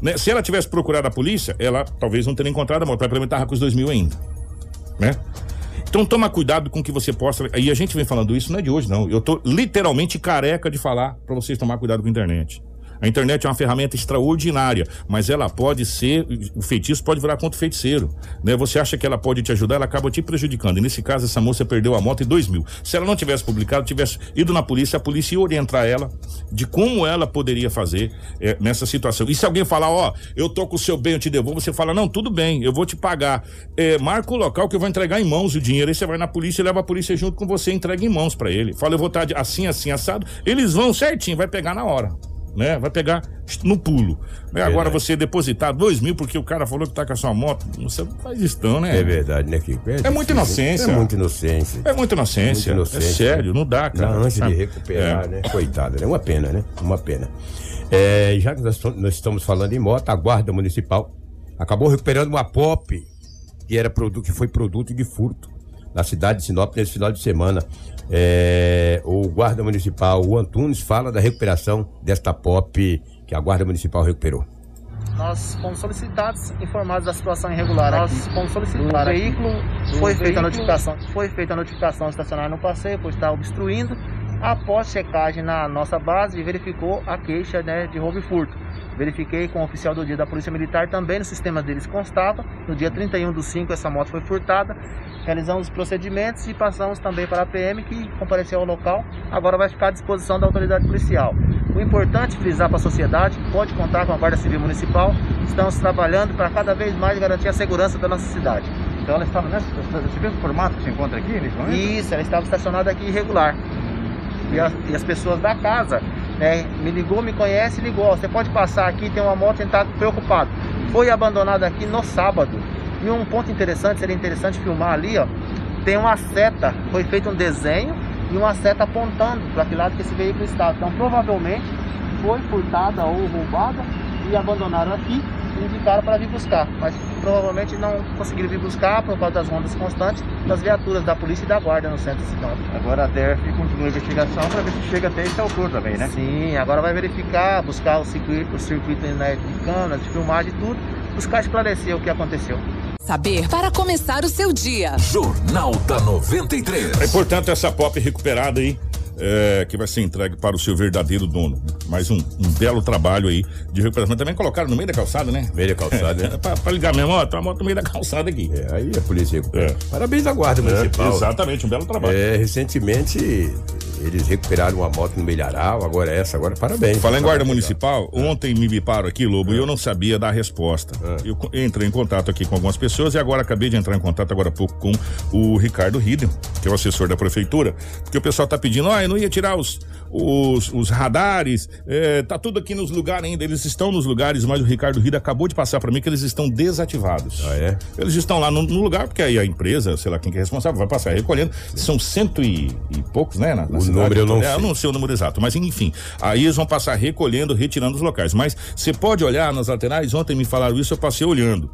[SPEAKER 2] Né? Se ela tivesse procurado a polícia, ela talvez não teria encontrado a moto. Ela provavelmente tava com os dois mil ainda. Né? Então toma cuidado com o que você posta. E a gente vem falando isso não é de hoje, não. Eu tô literalmente careca de falar para vocês tomar cuidado com a internet. A internet é uma ferramenta extraordinária, mas ela pode ser, o feitiço pode virar contra o feiticeiro, né? Você acha que ela pode te ajudar, ela acaba te prejudicando. E nesse caso, essa moça perdeu a moto em dois mil. Se ela não tivesse publicado, tivesse ido na polícia, a polícia ia orientar ela de como ela poderia fazer eh, nessa situação. E se alguém falar, ó, eu tô com o seu bem, eu te devolvo, você fala, não, tudo bem, eu vou te pagar. Eh, marca o local que eu vou entregar em mãos o dinheiro. Aí você vai na polícia leva a polícia junto com você entrega em mãos para ele. Fala, eu vou estar assim, assim, assado. Eles vão certinho, vai pegar na hora. Né? Vai pegar no pulo. Né? Agora você depositar dois mil porque o cara falou que tá com a sua moto, você não faz isso, não, né?
[SPEAKER 4] É verdade, né, Kiko?
[SPEAKER 2] É muita
[SPEAKER 4] difícil.
[SPEAKER 2] inocência.
[SPEAKER 4] É muita inocência.
[SPEAKER 2] É muita inocência.
[SPEAKER 4] Muita inocência,
[SPEAKER 2] é sério, não dá, cara.
[SPEAKER 4] ânsia de
[SPEAKER 2] sabe?
[SPEAKER 4] recuperar,
[SPEAKER 2] É.
[SPEAKER 4] né? Coitada, né? Uma pena, né? Uma pena. É, já que nós, nós estamos falando em moto, a Guarda Municipal acabou recuperando uma POP que, era produto, que foi produto de furto na cidade de Sinop nesse final de semana. É, o Guarda Municipal, o Antunes, fala da recuperação desta POP que a Guarda Municipal recuperou.
[SPEAKER 6] Nós fomos solicitados, informados da situação irregular. Nós fomos solicitados. O veículo foi feita a notificação, foi feita a notificação de estacionar no passeio, pois está obstruindo. Após checagem na nossa base, verificou a queixa né, de roubo e furto. Verifiquei com o oficial do dia da Polícia Militar, também no sistema deles constava. No dia 31 do 5, essa moto foi furtada. Realizamos os procedimentos e passamos também para a PM, que compareceu ao local. Agora vai ficar à disposição da autoridade policial. O importante é frisar para a sociedade pode contar com a Guarda Civil Municipal. Estamos trabalhando para cada vez mais garantir a segurança da nossa cidade.
[SPEAKER 7] Então ela estava nesse, nesse mesmo formato que se encontra aqui nesse momento?
[SPEAKER 6] Isso, ela estava estacionada aqui irregular. E as, e as pessoas da casa né, me ligou, me conhece ligou. Você pode passar aqui, tem uma moto, ele está preocupado. Foi abandonada aqui no sábado. E um ponto interessante, seria interessante filmar ali, ó. Tem uma seta, foi feito um desenho e uma seta apontando para que lado que esse veículo estava. Então provavelmente foi furtada ou roubada e abandonaram aqui e indicaram para vir buscar. Mas provavelmente não conseguiram vir buscar por causa das rondas constantes das viaturas da polícia e da guarda no centro de Sinop.
[SPEAKER 7] Agora a DERF continua a investigação para ver se chega até esse autor também, né?
[SPEAKER 6] Sim, agora vai verificar, buscar o circuito, o circuito inédito de câmeras, de filmagem e tudo, buscar esclarecer o que aconteceu.
[SPEAKER 5] Saber para começar o seu dia.
[SPEAKER 1] Jornal da 93.
[SPEAKER 2] É importante essa pop recuperada aí. É, que vai ser entregue para o seu verdadeiro dono. Mais um, um belo trabalho aí de recuperação. Também colocaram no meio da calçada, né?
[SPEAKER 4] Meio da calçada, né?
[SPEAKER 2] É, pra, pra ligar minha moto, a moto no meio da calçada aqui.
[SPEAKER 4] É, aí a polícia recupera.
[SPEAKER 2] É.
[SPEAKER 4] Parabéns à Guarda Municipal.
[SPEAKER 2] É, exatamente, um belo trabalho.
[SPEAKER 4] É, recentemente eles recuperaram uma moto no Milharal, agora essa, agora parabéns.
[SPEAKER 2] Falar em guarda
[SPEAKER 4] Parabéns.
[SPEAKER 2] municipal, ontem me biparam aqui, Lobo, e eu não sabia dar a resposta. Eu entrei em contato aqui com algumas pessoas e agora acabei de entrar em contato agora há pouco com o Ricardo Hidden, que é o assessor da prefeitura, porque o pessoal tá pedindo, ó, eu não ia tirar os, os, os radares, é, tá tudo aqui nos lugares ainda, eles estão nos lugares, mas o Ricardo Hidden acabou de passar para mim que eles estão desativados.
[SPEAKER 4] Ah, é?
[SPEAKER 2] Eles estão lá no, no lugar, porque aí a empresa, sei lá quem que é responsável, vai passar recolhendo. São cento e, e poucos, né? Na, na
[SPEAKER 4] O
[SPEAKER 2] cidade.
[SPEAKER 4] número eu não
[SPEAKER 2] É,
[SPEAKER 4] sei.
[SPEAKER 2] não sei o número exato, mas enfim. Aí eles vão passar recolhendo, retirando os locais. Mas você pode olhar nas laterais, ontem me falaram isso, eu passei olhando.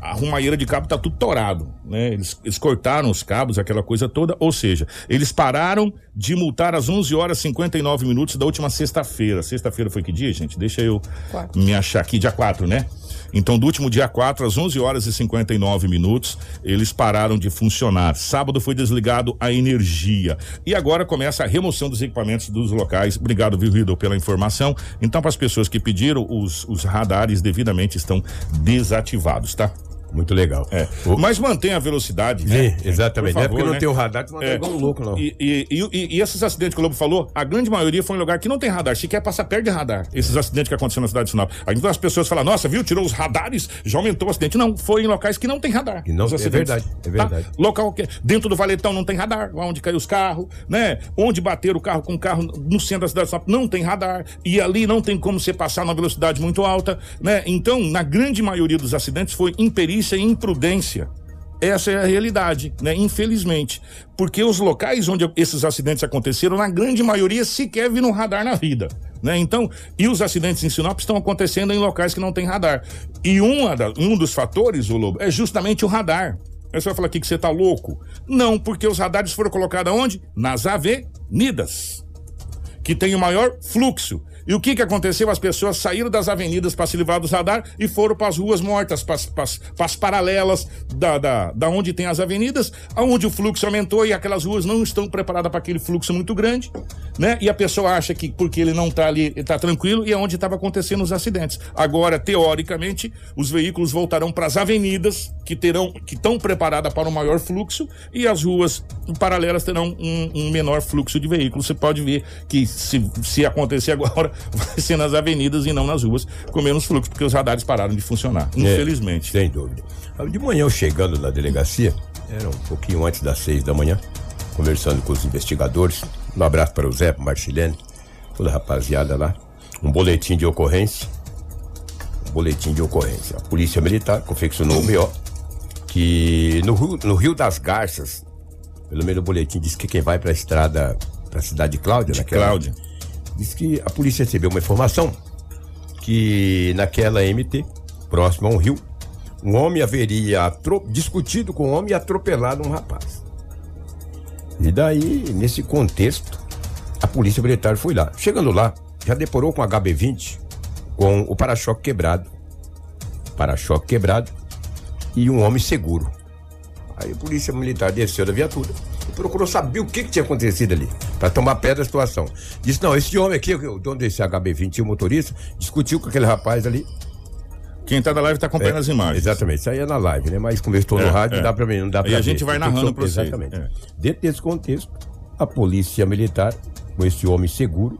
[SPEAKER 2] A rumaieira de cabo tá tudo torado, né? Eles, eles cortaram os cabos, aquela coisa toda, ou seja, eles pararam de multar às 11 horas e 59 minutos da última sexta-feira. Sexta-feira foi que dia, gente? Deixa eu
[SPEAKER 3] Quatro.
[SPEAKER 2] me achar aqui, dia 4, né? Então, do último dia 4, às 11 horas e 59 minutos, eles pararam de funcionar. Sábado foi desligado a energia. E agora começa a remoção dos equipamentos dos locais. Obrigado, viu, pela informação. Então, para as pessoas que pediram, os, os radares devidamente estão desativados, tá?
[SPEAKER 4] Muito legal.
[SPEAKER 2] É.
[SPEAKER 4] O-
[SPEAKER 2] Mas mantenha a velocidade. Né?
[SPEAKER 4] exatamente.
[SPEAKER 2] Por
[SPEAKER 4] não é porque
[SPEAKER 2] favor,
[SPEAKER 4] não
[SPEAKER 2] né?
[SPEAKER 4] tem o radar, tu manda
[SPEAKER 2] É.
[SPEAKER 4] igual um louco, não.
[SPEAKER 2] E, e, e- e esses acidentes que o Lobo falou, a grande maioria foi em lugar que não tem radar. Se quer passar perto de radar. Esses acidentes que aconteceram na cidade de Sinop. Aí então as pessoas falam, nossa, viu, tirou os radares, já aumentou o acidente. Não, foi em locais que não tem radar.
[SPEAKER 4] E não- é verdade, é verdade.
[SPEAKER 2] Tá? Local que dentro do valetão não tem radar, onde caiu os carros, né? Onde bateram o carro com o carro no centro da cidade de Sinop não tem radar. E ali não tem como você passar numa velocidade muito alta, né? Então, na grande maioria dos acidentes foi imperícia e imprudência. Essa é a realidade, né? Infelizmente. Porque os locais onde esses acidentes aconteceram, na grande maioria, sequer viram radar na vida. Né? Então, e os acidentes em Sinop estão acontecendo em locais que não tem radar. E uma da- um dos fatores, o Lobo, é justamente o radar. Aí você vai falar aqui que você tá louco. Não, porque os radares foram colocados onde? Nas avenidas que tem o maior fluxo. E o que que aconteceu? As pessoas saíram das avenidas para se livrar dos radar e foram para as ruas mortas, para as paralelas da, da, da onde tem as avenidas, aonde o fluxo aumentou e aquelas ruas não estão preparadas para aquele fluxo muito grande, né? E a pessoa acha que porque ele não tá ali, ele tá tranquilo e é onde estava acontecendo os acidentes. Agora, teoricamente, os veículos voltarão para as avenidas que terão que estão preparadas para o maior fluxo e as ruas paralelas terão um, um menor fluxo de veículos. Você pode ver que se, se acontecer agora, vai ser nas avenidas e não nas ruas, com menos fluxo, porque os radares pararam de funcionar.
[SPEAKER 4] É,
[SPEAKER 2] Infelizmente.
[SPEAKER 4] sem dúvida. De manhã eu chegando na delegacia, era um pouquinho antes das seis da manhã, conversando com os investigadores. Um abraço para o Zé, para o Marchilene, toda a rapaziada lá. Um boletim de ocorrência. Um boletim de ocorrência. A Polícia Militar confeccionou o BO que no Rio, no Rio das Garças, pelo menos o boletim diz que quem vai para a estrada, para a cidade de Cláudia,
[SPEAKER 2] De
[SPEAKER 4] naquela-
[SPEAKER 2] Cláudia.
[SPEAKER 4] Diz que a polícia recebeu uma informação que naquela MT, próximo a um rio, um homem haveria discutido com um homem e atropelado um rapaz. E daí, nesse contexto, a polícia militar foi lá. Chegando lá, já deporou com HB20 com o para-choque quebrado. Para-choque quebrado e um homem seguro. Aí a polícia militar desceu da viatura procurou saber o que, que tinha acontecido ali, para tomar pé da situação. Disse: não, esse homem aqui, o dono desse HB20 e o motorista, discutiu com aquele rapaz ali.
[SPEAKER 2] Quem tá da live tá acompanhando
[SPEAKER 4] É,
[SPEAKER 2] as imagens.
[SPEAKER 4] Exatamente, isso aí é na live, né? Mas como eu estou no
[SPEAKER 2] É,
[SPEAKER 4] rádio,
[SPEAKER 2] é.
[SPEAKER 4] não dá pra mim, não dá
[SPEAKER 2] Aí
[SPEAKER 4] pra
[SPEAKER 2] a
[SPEAKER 4] ver.
[SPEAKER 2] gente vai narrando pra vocês.
[SPEAKER 4] Exatamente.
[SPEAKER 2] É.
[SPEAKER 4] Dentro desse contexto, a polícia militar, com esse homem seguro,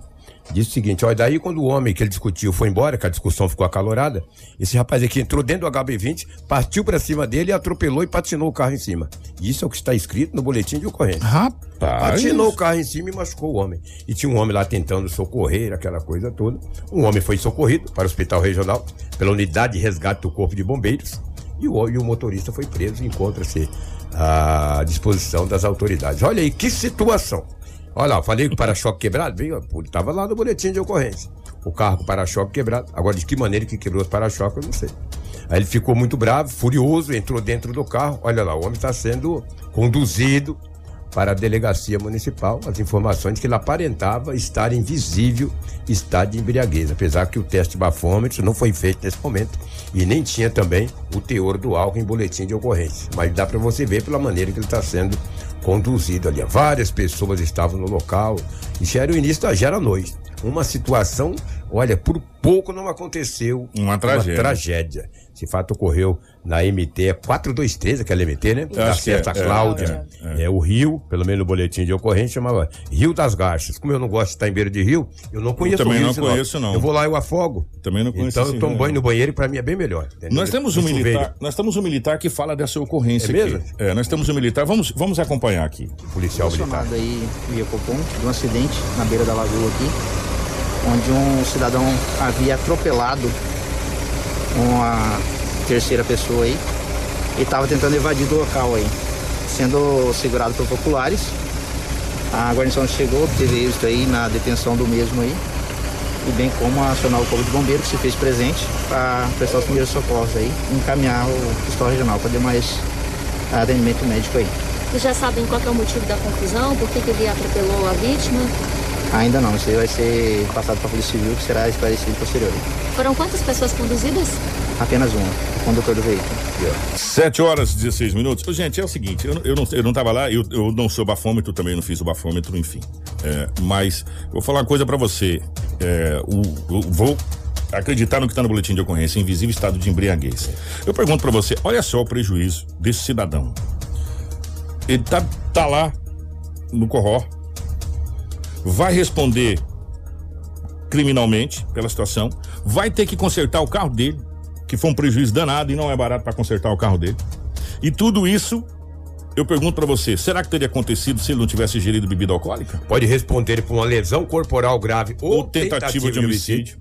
[SPEAKER 4] disse o seguinte: olha, daí quando o homem que ele discutiu foi embora, que a discussão ficou acalorada, esse rapaz aqui entrou dentro do HB20, partiu pra cima dele, atropelou e patinou o carro em cima. Isso é o que está escrito no boletim de ocorrência.
[SPEAKER 2] Rapaz.
[SPEAKER 4] Patinou o carro em cima e machucou o homem. E tinha um homem lá tentando socorrer, aquela coisa toda. Um homem foi socorrido para o hospital regional pela unidade de resgate do Corpo de Bombeiros. E o, e o motorista foi preso e encontra-se à disposição das autoridades. Olha aí, que situação. Olha lá, falei que o para-choque quebrado, veio, pô, tava lá no boletim de ocorrência. o carro com para-choque quebrado. Agora, de que maneira que quebrou os para-choques, eu não sei. Aí ele ficou muito bravo, furioso, entrou dentro do carro. Olha lá, o homem está sendo conduzido para a delegacia municipal as informações de que ele aparentava estar invisível estado de embriaguez, apesar que o teste de bafômetro não foi feito nesse momento e nem tinha também o teor do álcool em boletim de ocorrência. Mas dá para você ver pela maneira que ele está sendo conduzido ali. Várias pessoas estavam no local. Isso era o início da gera noite. Uma situação, olha, por pouco não aconteceu
[SPEAKER 2] Uma tragédia.
[SPEAKER 4] tragédia. Esse fato ocorreu na MT 423, aquela MT, né? Da
[SPEAKER 2] que é, é,
[SPEAKER 4] Cláudia.
[SPEAKER 2] é,
[SPEAKER 4] É, o Rio, pelo menos no boletim de ocorrência, chamava Rio das Garças. Como eu não gosto de estar em beira de rio, eu não conheço
[SPEAKER 2] também
[SPEAKER 4] o Rio.
[SPEAKER 2] não
[SPEAKER 4] Sinop.
[SPEAKER 2] conheço, não.
[SPEAKER 4] Eu vou lá e eu afogo.
[SPEAKER 2] Também não conheço
[SPEAKER 4] Então eu tomo banho
[SPEAKER 2] não.
[SPEAKER 4] no banheiro e pra mim é bem melhor. entendeu?
[SPEAKER 2] Nós temos um militar, nós temos um militar que fala dessa ocorrência
[SPEAKER 4] É
[SPEAKER 2] aqui.
[SPEAKER 4] mesmo?
[SPEAKER 2] É, nós temos um militar, vamos, vamos acompanhar aqui.
[SPEAKER 4] Policial militar.
[SPEAKER 8] Relacionado aí via Copom de um acidente na beira da lagoa aqui, onde um cidadão havia atropelado uma terceira pessoa aí e estava tentando evadir do local aí, sendo segurado por populares. A guarnição chegou, teve êxito aí na detenção do mesmo aí, e bem como acionar o Corpo de Bombeiro que se fez presente para prestar os primeiros socorros aí, e encaminhar o Hospital Regional para demais atendimento médico aí.
[SPEAKER 9] Vocês já sabem qual é o motivo da confusão? Por que, que ele atropelou a vítima?
[SPEAKER 8] Ainda não, isso aí vai ser passado para a Polícia Civil, que será esclarecido posterior.
[SPEAKER 9] Foram quantas pessoas conduzidas?
[SPEAKER 8] Apenas uma, o condutor do veículo.
[SPEAKER 2] 7 horas e 16 minutos. Ô, Gente, é o seguinte, eu, não- eu, não, eu não tava lá, eu, eu não sou bafômetro, também não fiz o bafômetro, enfim. É, mas vou falar uma coisa pra você. É, o, o- vou acreditar no que tá no boletim de ocorrência, invisível estado de embriaguez. Eu pergunto pra você, olha só o prejuízo desse cidadão. Ele tá, tá lá no corró, vai responder criminalmente pela situação, vai ter que consertar o carro dele, que foi um prejuízo danado e não é barato para consertar o carro dele. E tudo isso, eu pergunto para você, será que teria acontecido se ele não tivesse ingerido bebida alcoólica?
[SPEAKER 4] Pode responder por uma lesão corporal grave ou,
[SPEAKER 2] Ou tentativa de homicídio.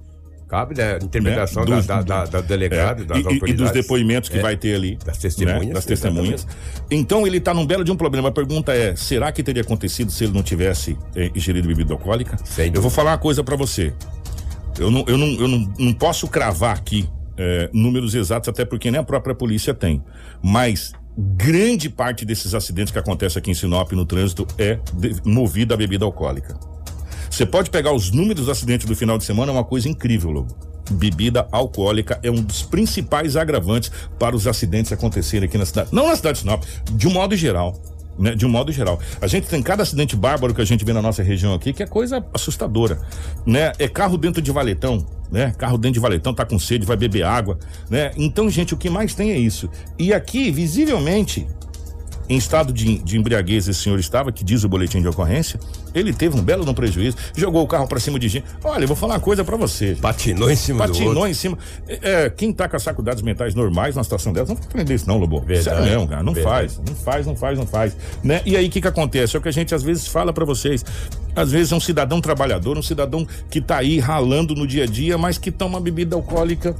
[SPEAKER 4] Cabe da interpretação
[SPEAKER 2] Né? Dos-
[SPEAKER 4] da, da, da, da delegado,
[SPEAKER 2] É,
[SPEAKER 4] das
[SPEAKER 2] e- e, e dos depoimentos que
[SPEAKER 4] É.
[SPEAKER 2] vai ter ali.
[SPEAKER 4] Das testemunhas,
[SPEAKER 2] né? Das testemunhas. Então ele tá num belo de um problema. A pergunta é: será que teria acontecido se ele não tivesse eh, ingerido bebida alcoólica? Eu vou falar uma coisa pra você. Eu não, eu não, eu não, não posso cravar aqui eh, números exatos, até porque nem a própria polícia tem. Mas grande parte desses acidentes que acontecem aqui em Sinop no trânsito é de- movida à bebida alcoólica. Você pode pegar os números dos acidentes do final de semana, é uma coisa incrível, Lobo. Bebida alcoólica é um dos principais agravantes para os acidentes acontecerem aqui na cidade. Não na cidade de Sinop, de um modo geral. Né? De um modo geral. A gente tem cada acidente bárbaro que a gente vê na nossa região aqui, que é coisa assustadora. Né? É carro dentro de valetão, né? Carro dentro de valetão, tá com sede, vai beber água, né? Então, gente, o que mais tem é isso. E aqui, visivelmente, em estado de, de embriaguez esse senhor estava, que diz o boletim de ocorrência, ele teve um belo no prejuízo, jogou o carro pra cima de gente. Olha, eu vou falar uma coisa pra você.
[SPEAKER 4] Patinou em cima do
[SPEAKER 2] Patinou
[SPEAKER 4] outro.
[SPEAKER 2] em cima. É, é, quem tá com as faculdades mentais normais numa situação dessa, não aprender isso não, Lobo.
[SPEAKER 4] Verdade,
[SPEAKER 2] Sério mesmo, cara. Não
[SPEAKER 4] verdade.
[SPEAKER 2] faz, não faz, não faz, não faz. Né? E aí, o que que acontece? É o que a gente às vezes fala pra vocês. Às vezes é um cidadão trabalhador, um cidadão que tá aí ralando no dia a dia, mas que toma bebida alcoólica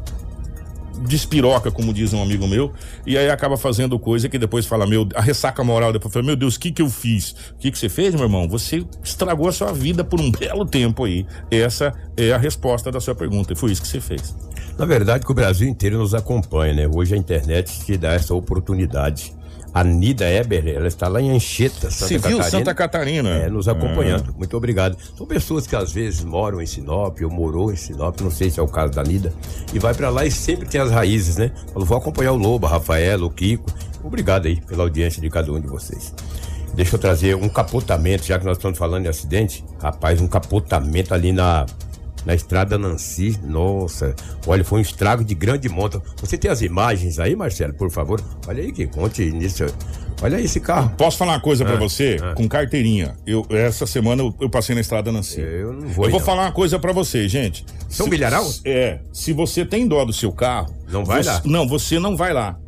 [SPEAKER 2] despiroca, como diz um amigo meu, e aí acaba fazendo coisa que depois fala, meu, a ressaca moral, depois fala, meu Deus, o que que eu fiz? O que que você fez, meu irmão? Você estragou a sua vida por um belo tempo aí. Essa é a resposta da sua pergunta, e foi isso que você fez.
[SPEAKER 4] Na verdade, que o Brasil inteiro nos acompanha, né? Hoje a internet te dá essa oportunidade. A Nida Eber, ela está lá em Anchieta, Santa
[SPEAKER 2] viu
[SPEAKER 4] Catarina.
[SPEAKER 2] Santa Catarina?
[SPEAKER 4] É, nos acompanhando. Muito obrigado. São pessoas que às vezes moram em Sinop ou morou em Sinop, não sei se é o caso da Nida, e vai pra lá e sempre tem as raízes, né? Falou, vou acompanhar o Lobo, a Rafaela, o Kiko. Obrigado aí pela audiência de cada um de vocês. Deixa eu trazer um capotamento, já que nós estamos falando de acidente. Rapaz, um capotamento ali na, na estrada Nancy. Nossa, olha, foi um estrago de grande monta. Você tem as imagens aí, Marcelo, por favor? Olha aí que conte nisso. Olha aí esse carro.
[SPEAKER 2] Posso falar uma coisa pra
[SPEAKER 4] Ah,
[SPEAKER 2] você?
[SPEAKER 4] ah.
[SPEAKER 2] Com carteirinha. Eu, essa semana eu, eu passei na estrada Nancy.
[SPEAKER 4] Eu não vou.
[SPEAKER 2] Eu vou
[SPEAKER 4] não.
[SPEAKER 2] falar uma coisa pra você, gente.
[SPEAKER 4] São
[SPEAKER 2] Se-
[SPEAKER 4] Milharal?
[SPEAKER 2] É. Se você tem dó do seu carro.
[SPEAKER 4] Não vai
[SPEAKER 2] você-
[SPEAKER 4] lá.
[SPEAKER 2] Não, você não vai lá.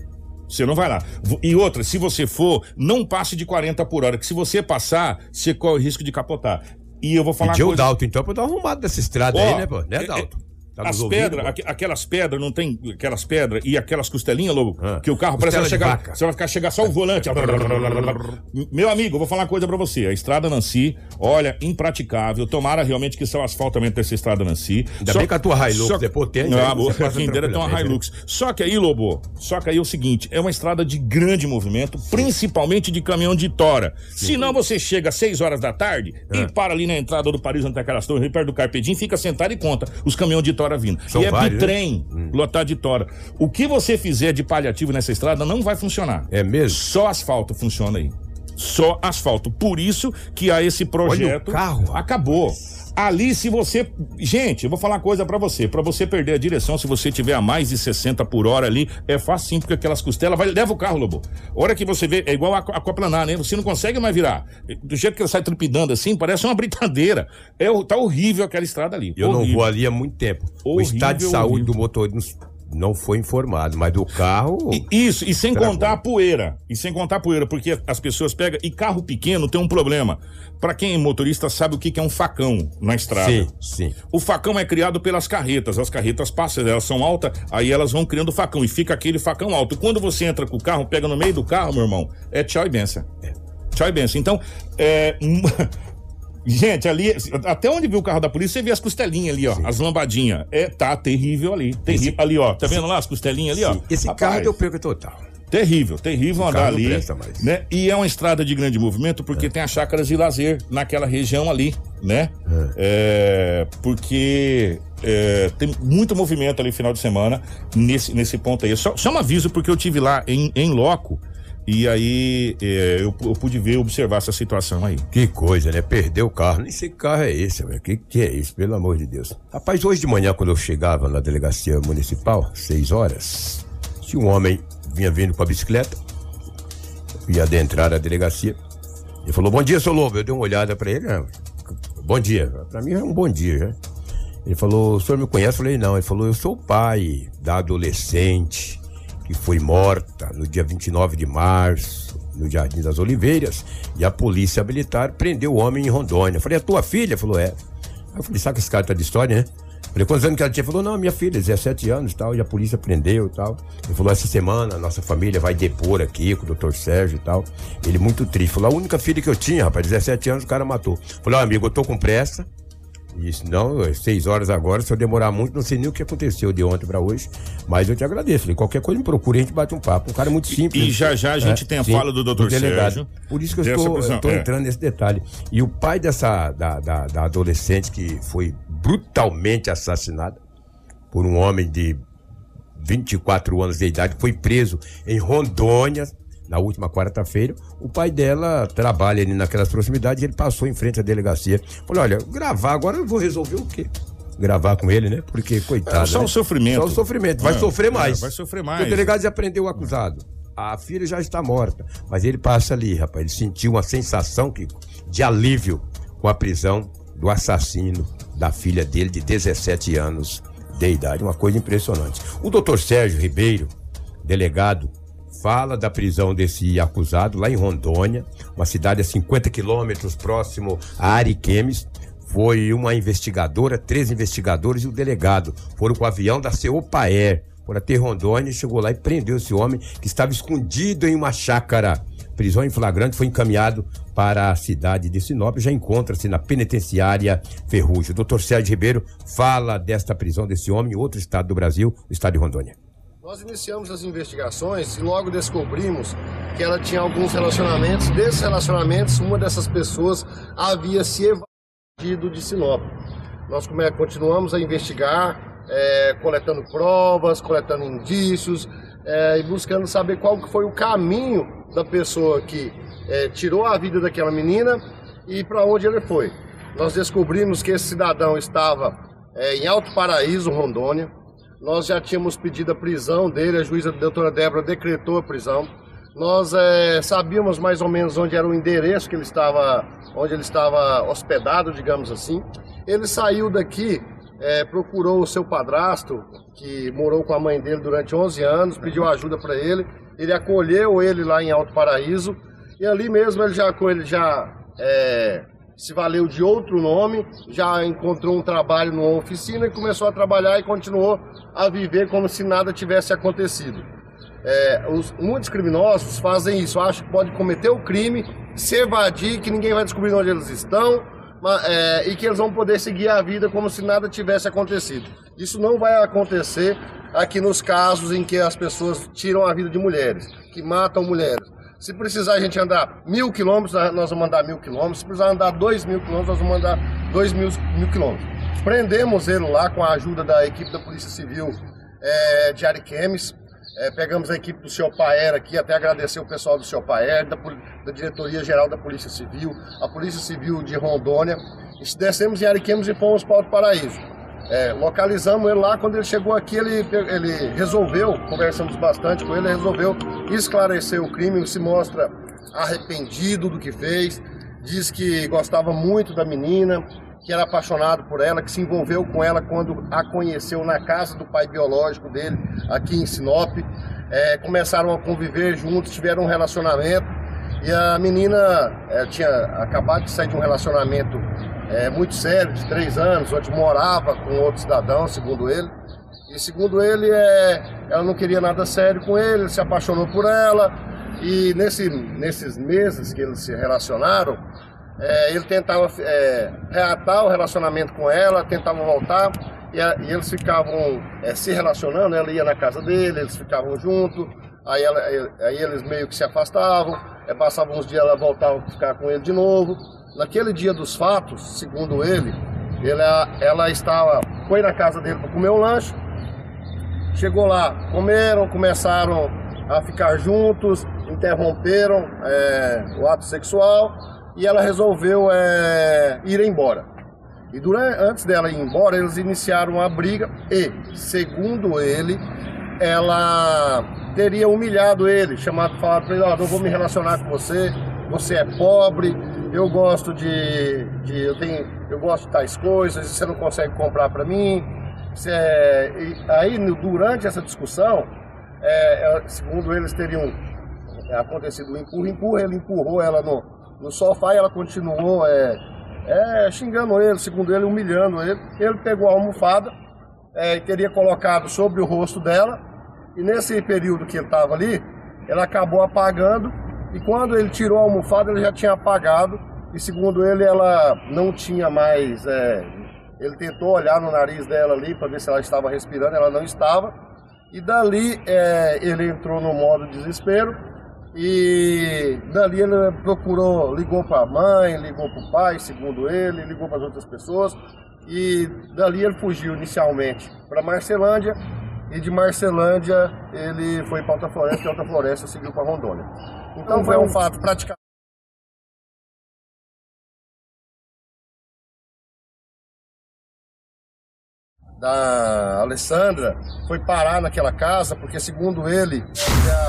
[SPEAKER 2] Você não vai lá. E outra, se você for, não passe de 40 por hora, que se você passar, você corre o risco de capotar. E eu vou falar
[SPEAKER 4] Pediu o. Dalton, então, pra dar uma arrumada dessa estrada
[SPEAKER 2] Ó,
[SPEAKER 4] aí, né, pô? Né,
[SPEAKER 2] é-
[SPEAKER 4] Dalton? Tá
[SPEAKER 2] as pedras, aqu- aquelas pedras, não tem aquelas pedras e aquelas costelinhas, Lobo,
[SPEAKER 4] Ah,
[SPEAKER 2] que o carro parece que chegar, você vai ficar chegar só o volante. Meu amigo, eu vou falar uma coisa pra você. A estrada Nancy, olha, impraticável. Tomara realmente que o asfaltamento dessa estrada Nancy.
[SPEAKER 4] Ainda bem que a tua Hilux é potente,
[SPEAKER 2] Ah, quem dera tem uma
[SPEAKER 4] tranquilamente, né?
[SPEAKER 2] Hilux. Só que aí, Lobo, só que aí é o seguinte, é uma estrada de grande movimento, principalmente de caminhão de tora. Senão você chega às 6 horas da tarde
[SPEAKER 4] Ah.
[SPEAKER 2] e para ali na entrada do Paris, onde tem aquelas torres, perto do Carpedim, fica sentado e conta os caminhões de tora vindo.
[SPEAKER 4] São
[SPEAKER 2] e é
[SPEAKER 4] vários, né?
[SPEAKER 2] bitrem, lotado de tora. O que você fizer de paliativo nessa estrada não vai funcionar.
[SPEAKER 4] É mesmo?
[SPEAKER 2] Só asfalto funciona aí. Só asfalto. Por isso que há esse projeto.
[SPEAKER 4] carro, rapaz.
[SPEAKER 2] Acabou. Ali, se você. Gente, eu vou falar uma coisa pra você. Pra você perder a direção, se você tiver a mais de 60 por hora ali, é facinho, porque aquelas costelas. Vai, leva o carro, Lobo. Hora que você vê, é igual a aquaplanar, né? Você não consegue mais virar. Do jeito que ela sai trepidando assim, parece uma britadeira. É, tá horrível aquela estrada ali.
[SPEAKER 4] Eu não
[SPEAKER 2] Horrível.
[SPEAKER 4] vou ali há muito tempo. o
[SPEAKER 2] Horrível,
[SPEAKER 4] estado de saúde
[SPEAKER 2] horrível.
[SPEAKER 4] do motorista não foi informado, mas do carro.
[SPEAKER 2] E- Isso, e sem contar a poeira. E sem contar a poeira, porque as pessoas pegam. E carro pequeno tem um problema. Pra quem é motorista sabe o que que é um facão na estrada.
[SPEAKER 4] Sim, sim.
[SPEAKER 2] O facão é criado pelas carretas. As carretas passam, elas são altas, aí elas vão criando facão e fica aquele facão alto. Quando você entra com o carro, pega no meio do carro, meu irmão, é tchau e benção. Tchau e benção. Então, é. Gente, ali, até onde viu o carro da polícia, você vê as costelinhas ali, ó, as lambadinhas. É, tá terrível ali. Terrível. ali, ó. Tá vendo lá as costelinhas ali, ó?
[SPEAKER 4] Sim. Esse
[SPEAKER 2] Rapaz,
[SPEAKER 4] carro deu perca total.
[SPEAKER 2] Terrível, terrível andar ali. Né? E é uma estrada de grande movimento porque tem as chácaras de lazer naquela região ali, né? É, porque é, tem muito movimento ali final de semana nesse, nesse ponto aí. Só, só um aviso porque eu tive lá em, em loco e aí é, eu, eu pude ver, observar essa situação aí.
[SPEAKER 4] Que coisa, né? Perdeu o carro. Nem sei que carro é esse, velho. Que que é isso, pelo amor de Deus. Rapaz, hoje de manhã, quando eu chegava na delegacia municipal, seis horas, tinha um homem vinha vindo com a bicicleta, ia adentrar a delegacia. Ele falou: Bom dia, seu Lobo. Eu dei uma olhada pra ele. "Ah, Bom dia. Pra mim é um bom dia, né? Ele falou: O senhor me conhece? Eu falei: Não. Ele falou: Eu sou o pai da adolescente que foi morta no dia 29 de março, no Jardim das Oliveiras, e a polícia militar prendeu o homem em Rondônia. Falei: É tua filha? Falou: É. Aí eu falei: Sabe que esse cara tá de história, né? Falei, quantos anos que ela tinha? Falou, não, minha filha, 17 anos e tal, e a polícia prendeu e tal. Ele falou, essa semana a nossa família vai depor aqui com o doutor Sérgio e tal. Ele muito triste. Falou, a única filha que eu tinha, rapaz, 17 anos, o cara matou. Falei, ó, amigo, eu tô com pressa. E não, é seis horas agora, se eu demorar muito, não sei nem o que aconteceu de ontem pra hoje, mas eu te agradeço. Falei, qualquer coisa me procure, a gente bate um papo. Um cara muito simples.
[SPEAKER 2] E já já a gente
[SPEAKER 4] É,
[SPEAKER 2] tem a
[SPEAKER 4] sim,
[SPEAKER 2] fala do
[SPEAKER 4] delegado.
[SPEAKER 2] Sérgio.
[SPEAKER 4] Por isso que eu estou,
[SPEAKER 2] é.
[SPEAKER 4] entrando nesse detalhe. E o pai dessa, da, da, da adolescente que foi brutalmente assassinada por um homem de 24 anos de idade, foi preso em Rondônia na última quarta-feira. O pai dela trabalha ali naquelas proximidades ele passou em frente à delegacia. Falou: olha, gravar agora eu vou resolver o quê? Gravar com ele, né? Porque, coitado.
[SPEAKER 2] É, só
[SPEAKER 4] né?
[SPEAKER 2] o sofrimento.
[SPEAKER 4] Só o sofrimento. Vai
[SPEAKER 2] É,
[SPEAKER 4] sofrer
[SPEAKER 2] é,
[SPEAKER 4] mais.
[SPEAKER 2] vai sofrer mais.
[SPEAKER 4] O delegado já prendeu o acusado. A filha já está morta. Mas ele passa ali, rapaz. Ele sentiu uma sensação, de alívio com a prisão do assassino da filha dele de 17 anos de idade. Uma coisa impressionante. O doutor Sérgio Ribeiro, delegado, fala da prisão desse acusado lá em Rondônia, uma cidade a 50 quilômetros próximo a Ariquemes. Foi uma investigadora, três investigadores e o delegado. Foram com o avião da CEOPAER, foram até Rondônia chegou lá e prendeu esse homem que estava escondido em uma chácara. Prisão em flagrante foi encaminhado para a cidade de Sinop, já encontra-se na penitenciária Ferrugem. O doutor Sérgio Ribeiro fala desta prisão desse homem em outro estado do Brasil, o estado de Rondônia.
[SPEAKER 10] Nós iniciamos as investigações e logo descobrimos que ela tinha alguns relacionamentos. Desses relacionamentos, uma dessas pessoas havia se evadido de Sinop. Nós continuamos a investigar, é, coletando provas, coletando indícios é, e buscando saber qual foi o caminho da pessoa que é, tirou a vida daquela menina e para onde ele foi. Nós descobrimos que esse cidadão estava é, em Alto Paraíso, Rondônia. Nós já tínhamos pedido a prisão dele, a juíza doutora Débora decretou a prisão. Nós é, sabíamos mais ou menos onde era o endereço que ele estava, onde ele estava hospedado, digamos assim. Ele saiu daqui, é, procurou o seu padrasto, que morou com a mãe dele durante 11 anos, pediu ajuda para ele. Ele acolheu ele lá em Alto Paraíso e ali mesmo ele já, ele já é, se valeu de outro nome, já encontrou um trabalho numa oficina e começou a trabalhar e continuou a viver como se nada tivesse acontecido. É, os, muitos criminosos fazem isso, acham que pode cometer o crime, se evadir, que ninguém vai descobrir onde eles estão é, e que eles vão poder seguir a vida como se nada tivesse acontecido. Isso não vai acontecer aqui nos casos em que as pessoas tiram a vida de mulheres, que matam mulheres. Se precisar a gente andar mil quilômetros, nós vamos andar mil quilômetros. Se precisar andar dois mil quilômetros, nós vamos andar dois mil, mil quilômetros. Prendemos ele lá com a ajuda da equipe da Polícia Civil é, de Ariquemes. É, pegamos a equipe do senhor Paer aqui, até agradecer o pessoal do senhor Paer, da, da Diretoria Geral da Polícia Civil, a Polícia Civil de Rondônia. Descemos em Ariquemes e fomos para o Paraíso. É, localizamos ele lá, quando ele chegou aqui, ele, ele resolveu, conversamos bastante com ele, ele resolveu esclarecer o crime, se mostra arrependido do que fez, diz que gostava muito da menina, que era apaixonado por ela, que se envolveu com ela quando a conheceu na casa do pai biológico dele, aqui em Sinop. É, começaram a conviver juntos, tiveram um relacionamento. E a menina é, tinha acabado de sair de um relacionamento é, muito sério, de três anos, onde morava com outro cidadão, segundo ele. E segundo ele, é, ela não queria nada sério com ele, ele se apaixonou por ela. E nesse, nesses meses que eles se relacionaram, é, ele tentava é, reatar o relacionamento com ela, tentava voltar, e, a- e eles ficavam é, se relacionando, ela ia na casa dele, eles ficavam juntos, aí, ela- aí eles meio que se afastavam, é, passavam uns dias, ela voltava a ficar com ele de novo. Naquele dia dos fatos, segundo ele, ela, ela estava, foi na casa dele para comer um lanche, chegou lá, comeram, começaram a ficar juntos, interromperam é, o ato sexual e ela resolveu é, ir embora. E durante, antes dela ir embora, eles iniciaram uma briga e, segundo ele, ela teria humilhado ele, chamado, falado para ele, ó, não vou me relacionar com você, você é pobre, eu gosto de, de eu tenho, eu gosto de tais coisas, você não consegue comprar para mim. Você aí, durante essa discussão, é, é, segundo eles teriam é, acontecido um empurra, empurra, ele empurrou ela no, no sofá e ela continuou é, é, xingando ele, segundo ele, humilhando ele. Ele pegou a almofada é, e teria colocado sobre o rosto dela, e nesse período que ele estava ali, ela acabou apagando, e quando ele tirou a almofada, ele já tinha apagado, e segundo ele, ela não tinha mais. é, ele tentou olhar no nariz dela ali para ver se ela estava respirando, ela não estava. E dali é, ele entrou no modo desespero e dali ele procurou, ligou para a mãe, ligou para o pai, segundo ele, ligou para as outras pessoas e dali ele fugiu inicialmente para Marcelândia e de Marcelândia ele foi para Alta Floresta e Alta Floresta seguiu para Rondônia. Então foi um fato praticamente da Alessandra foi parar naquela casa porque segundo ele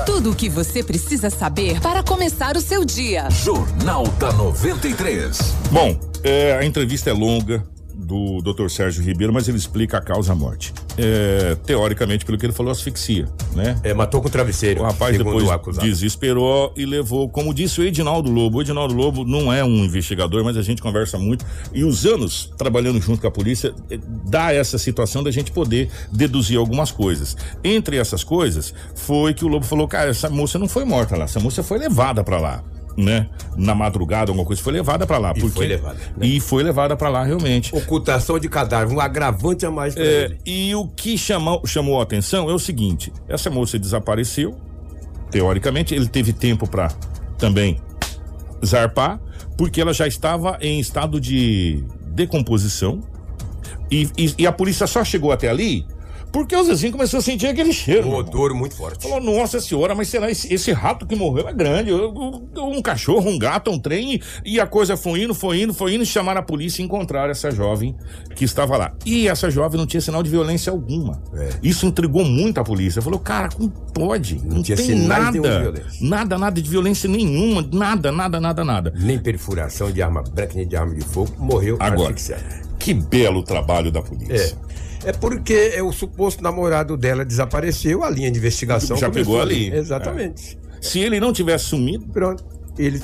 [SPEAKER 5] Tudo o que você precisa saber para começar o seu dia.
[SPEAKER 1] Jornal da 93.
[SPEAKER 2] Bom, é, a entrevista é longa do Dr. Sérgio Ribeiro, mas ele explica a causa morte. É, teoricamente, pelo que ele falou, asfixia, né?
[SPEAKER 4] É, matou com travesseiro.
[SPEAKER 2] O rapaz depois
[SPEAKER 4] o
[SPEAKER 2] desesperou e levou, como disse o Edinaldo Lobo. O Edinaldo Lobo não é um investigador, mas a gente conversa muito. E os anos trabalhando junto com a polícia eh, dá essa situação da gente poder deduzir algumas coisas. Entre essas coisas, foi que o Lobo falou: cara, essa moça não foi morta lá, essa moça foi levada pra lá. Né? Na madrugada, alguma coisa foi levada pra lá.
[SPEAKER 4] E
[SPEAKER 2] porque...
[SPEAKER 4] foi levada, né?
[SPEAKER 2] E foi levada pra lá, realmente.
[SPEAKER 4] Ocultação de cadáver, um agravante a mais pra
[SPEAKER 2] É,
[SPEAKER 4] ele.
[SPEAKER 2] e o que chamou, chamou a atenção é o seguinte: essa moça desapareceu, teoricamente, ele teve tempo para também zarpar, porque ela já estava em estado de decomposição. E, e- e a polícia só chegou até ali porque o Zezinho começou a sentir aquele cheiro.
[SPEAKER 4] Um odor muito forte.
[SPEAKER 2] Falou, nossa senhora, mas será esse, esse rato que morreu é grande? Um, cachorro, um gato, um trem. E a coisa foi indo, foi indo, foi indo. Chamaram a polícia e encontraram essa jovem que estava lá. E essa jovem não tinha sinal de violência alguma.
[SPEAKER 4] É.
[SPEAKER 2] Isso intrigou muito a polícia. Falou, cara, como pode? Não,
[SPEAKER 4] tinha
[SPEAKER 2] tem
[SPEAKER 4] nenhum de
[SPEAKER 2] nada.
[SPEAKER 4] violência.
[SPEAKER 2] Nada, nada de violência nenhuma. Nada, nada, nada, nada.
[SPEAKER 4] Nem perfuração de arma branca, nem de arma de fogo. Morreu
[SPEAKER 2] Agora,
[SPEAKER 4] asfixiado.
[SPEAKER 2] que belo trabalho da polícia.
[SPEAKER 4] É. É porque é o suposto namorado dela desapareceu, a linha de investigação
[SPEAKER 2] Já
[SPEAKER 4] começou
[SPEAKER 2] pegou ali.
[SPEAKER 4] Exatamente.
[SPEAKER 2] Se ele não tivesse sumido,
[SPEAKER 4] Pronto. Ele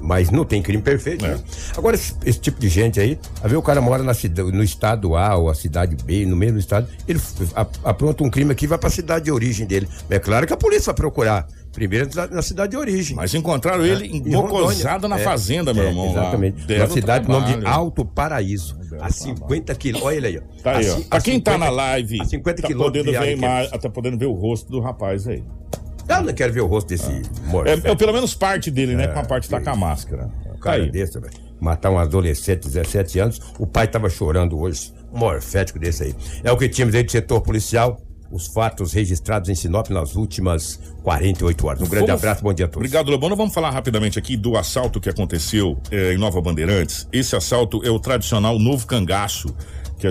[SPEAKER 4] Mas não tem crime perfeito. né? Agora, esse, esse tipo de gente aí, a ver o cara mora na cida, no estado A ou a cidade B, no mesmo estado, ele a- apronta um crime aqui e vai pra cidade de origem dele. É claro que a polícia vai procurar. Primeiro na- cidade de origem.
[SPEAKER 2] Mas encontraram ele
[SPEAKER 4] Em
[SPEAKER 2] embocosado na
[SPEAKER 4] Rondônia.
[SPEAKER 2] fazenda, meu
[SPEAKER 4] é,
[SPEAKER 2] irmão, lá.
[SPEAKER 4] Exatamente.
[SPEAKER 2] Deram
[SPEAKER 4] Na cidade, nome de. Alto Paraíso. A 50 quilômetros. Olha ele aí, ó.
[SPEAKER 2] Tá aí, ó. Pra
[SPEAKER 4] a
[SPEAKER 2] quem tá
[SPEAKER 4] 50
[SPEAKER 2] na live,
[SPEAKER 4] a 50
[SPEAKER 2] tá podendo,
[SPEAKER 4] de
[SPEAKER 2] ver a
[SPEAKER 4] área
[SPEAKER 2] ima- tá podendo ver o rosto do rapaz aí.
[SPEAKER 4] Eu não quero ver o rosto desse
[SPEAKER 2] É,
[SPEAKER 4] morfético.
[SPEAKER 2] é pelo menos parte dele, né? Com a parte tá com a máscara.
[SPEAKER 4] Um cara
[SPEAKER 2] aí.
[SPEAKER 4] desse, velho. Matar um adolescente de 17 anos. O pai tava chorando hoje. Morfético desse aí. É o que tínhamos aí do setor policial. Os fatos registrados em Sinop nas últimas 48 horas. Um grande
[SPEAKER 2] Vamos-
[SPEAKER 4] abraço, bom dia a todos.
[SPEAKER 2] Obrigado, Lobão. Vamos falar rapidamente aqui do assalto que aconteceu eh, em Nova Bandeirantes. Esse assalto é o tradicional novo cangaço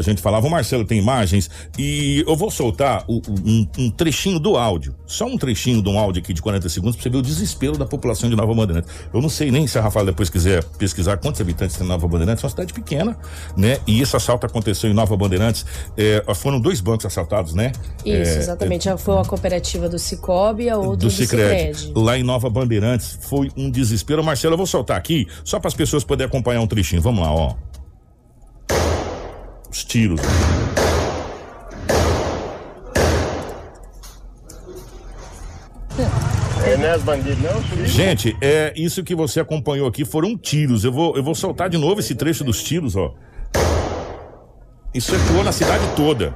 [SPEAKER 2] que a gente falava. O Marcelo tem imagens e eu vou soltar o- um, um trechinho do áudio. Só um trechinho de um áudio aqui de 40 segundos pra você ver o desespero da população de Nova Bandeirantes. Eu não sei nem se a Rafael depois quiser pesquisar quantos habitantes tem Nova Bandeirantes. É uma cidade pequena, né? E esse assalto aconteceu em Nova Bandeirantes. Eh, foram dois bancos assaltados, né?
[SPEAKER 3] Isso,
[SPEAKER 2] Eh,
[SPEAKER 3] exatamente. Foi uma cooperativa do Cicobi e a outra
[SPEAKER 2] do
[SPEAKER 3] do,
[SPEAKER 2] Cicred,
[SPEAKER 3] Cicred.
[SPEAKER 2] lá em Nova Bandeirantes, foi um desespero. Marcelo, eu vou soltar aqui, só para as pessoas poderem acompanhar um trechinho. Vamos lá, ó. Os tiros.
[SPEAKER 10] É?
[SPEAKER 2] Gente, é isso que você acompanhou aqui foram tiros. Eu vou, eu vou soltar de novo esse trecho dos tiros, ó. Isso ecoou na cidade toda.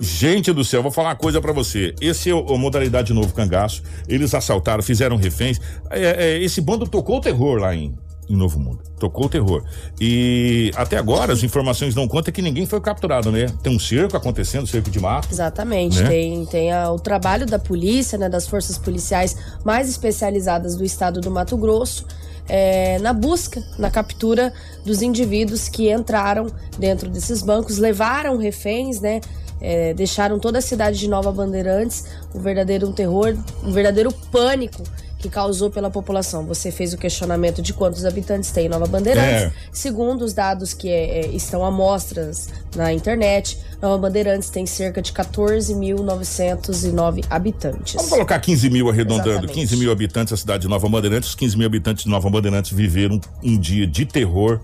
[SPEAKER 2] Gente do céu, vou falar uma coisa pra você. Esse é o, a modalidade novo cangaço. Eles assaltaram, fizeram reféns. É, é, esse bando tocou o terror lá em, em Novo Mundo. Tocou o terror. E até agora as informações dão conta que ninguém foi capturado, né? Tem um cerco acontecendo, cerco de mato.
[SPEAKER 3] Exatamente.
[SPEAKER 2] Né?
[SPEAKER 3] Tem, tem a- o trabalho da polícia, né, das forças policiais mais especializadas do estado do Mato Grosso. é, na busca, na captura dos indivíduos que entraram dentro desses bancos, levaram reféns, né? é, deixaram toda a cidade de Nova Bandeirantes um verdadeiro um terror, um verdadeiro pânico que causou pela população. Você fez o questionamento de quantos habitantes tem em Nova Bandeirantes.
[SPEAKER 2] É.
[SPEAKER 3] Segundo os dados que é, é, estão amostras na internet, Nova Bandeirantes tem cerca de 14.909 habitantes.
[SPEAKER 2] Vamos colocar 15 mil arredondando,
[SPEAKER 3] Exatamente.
[SPEAKER 2] 15 mil habitantes da cidade de Nova Bandeirantes. Os 15 mil habitantes de Nova Bandeirantes viveram um dia de terror.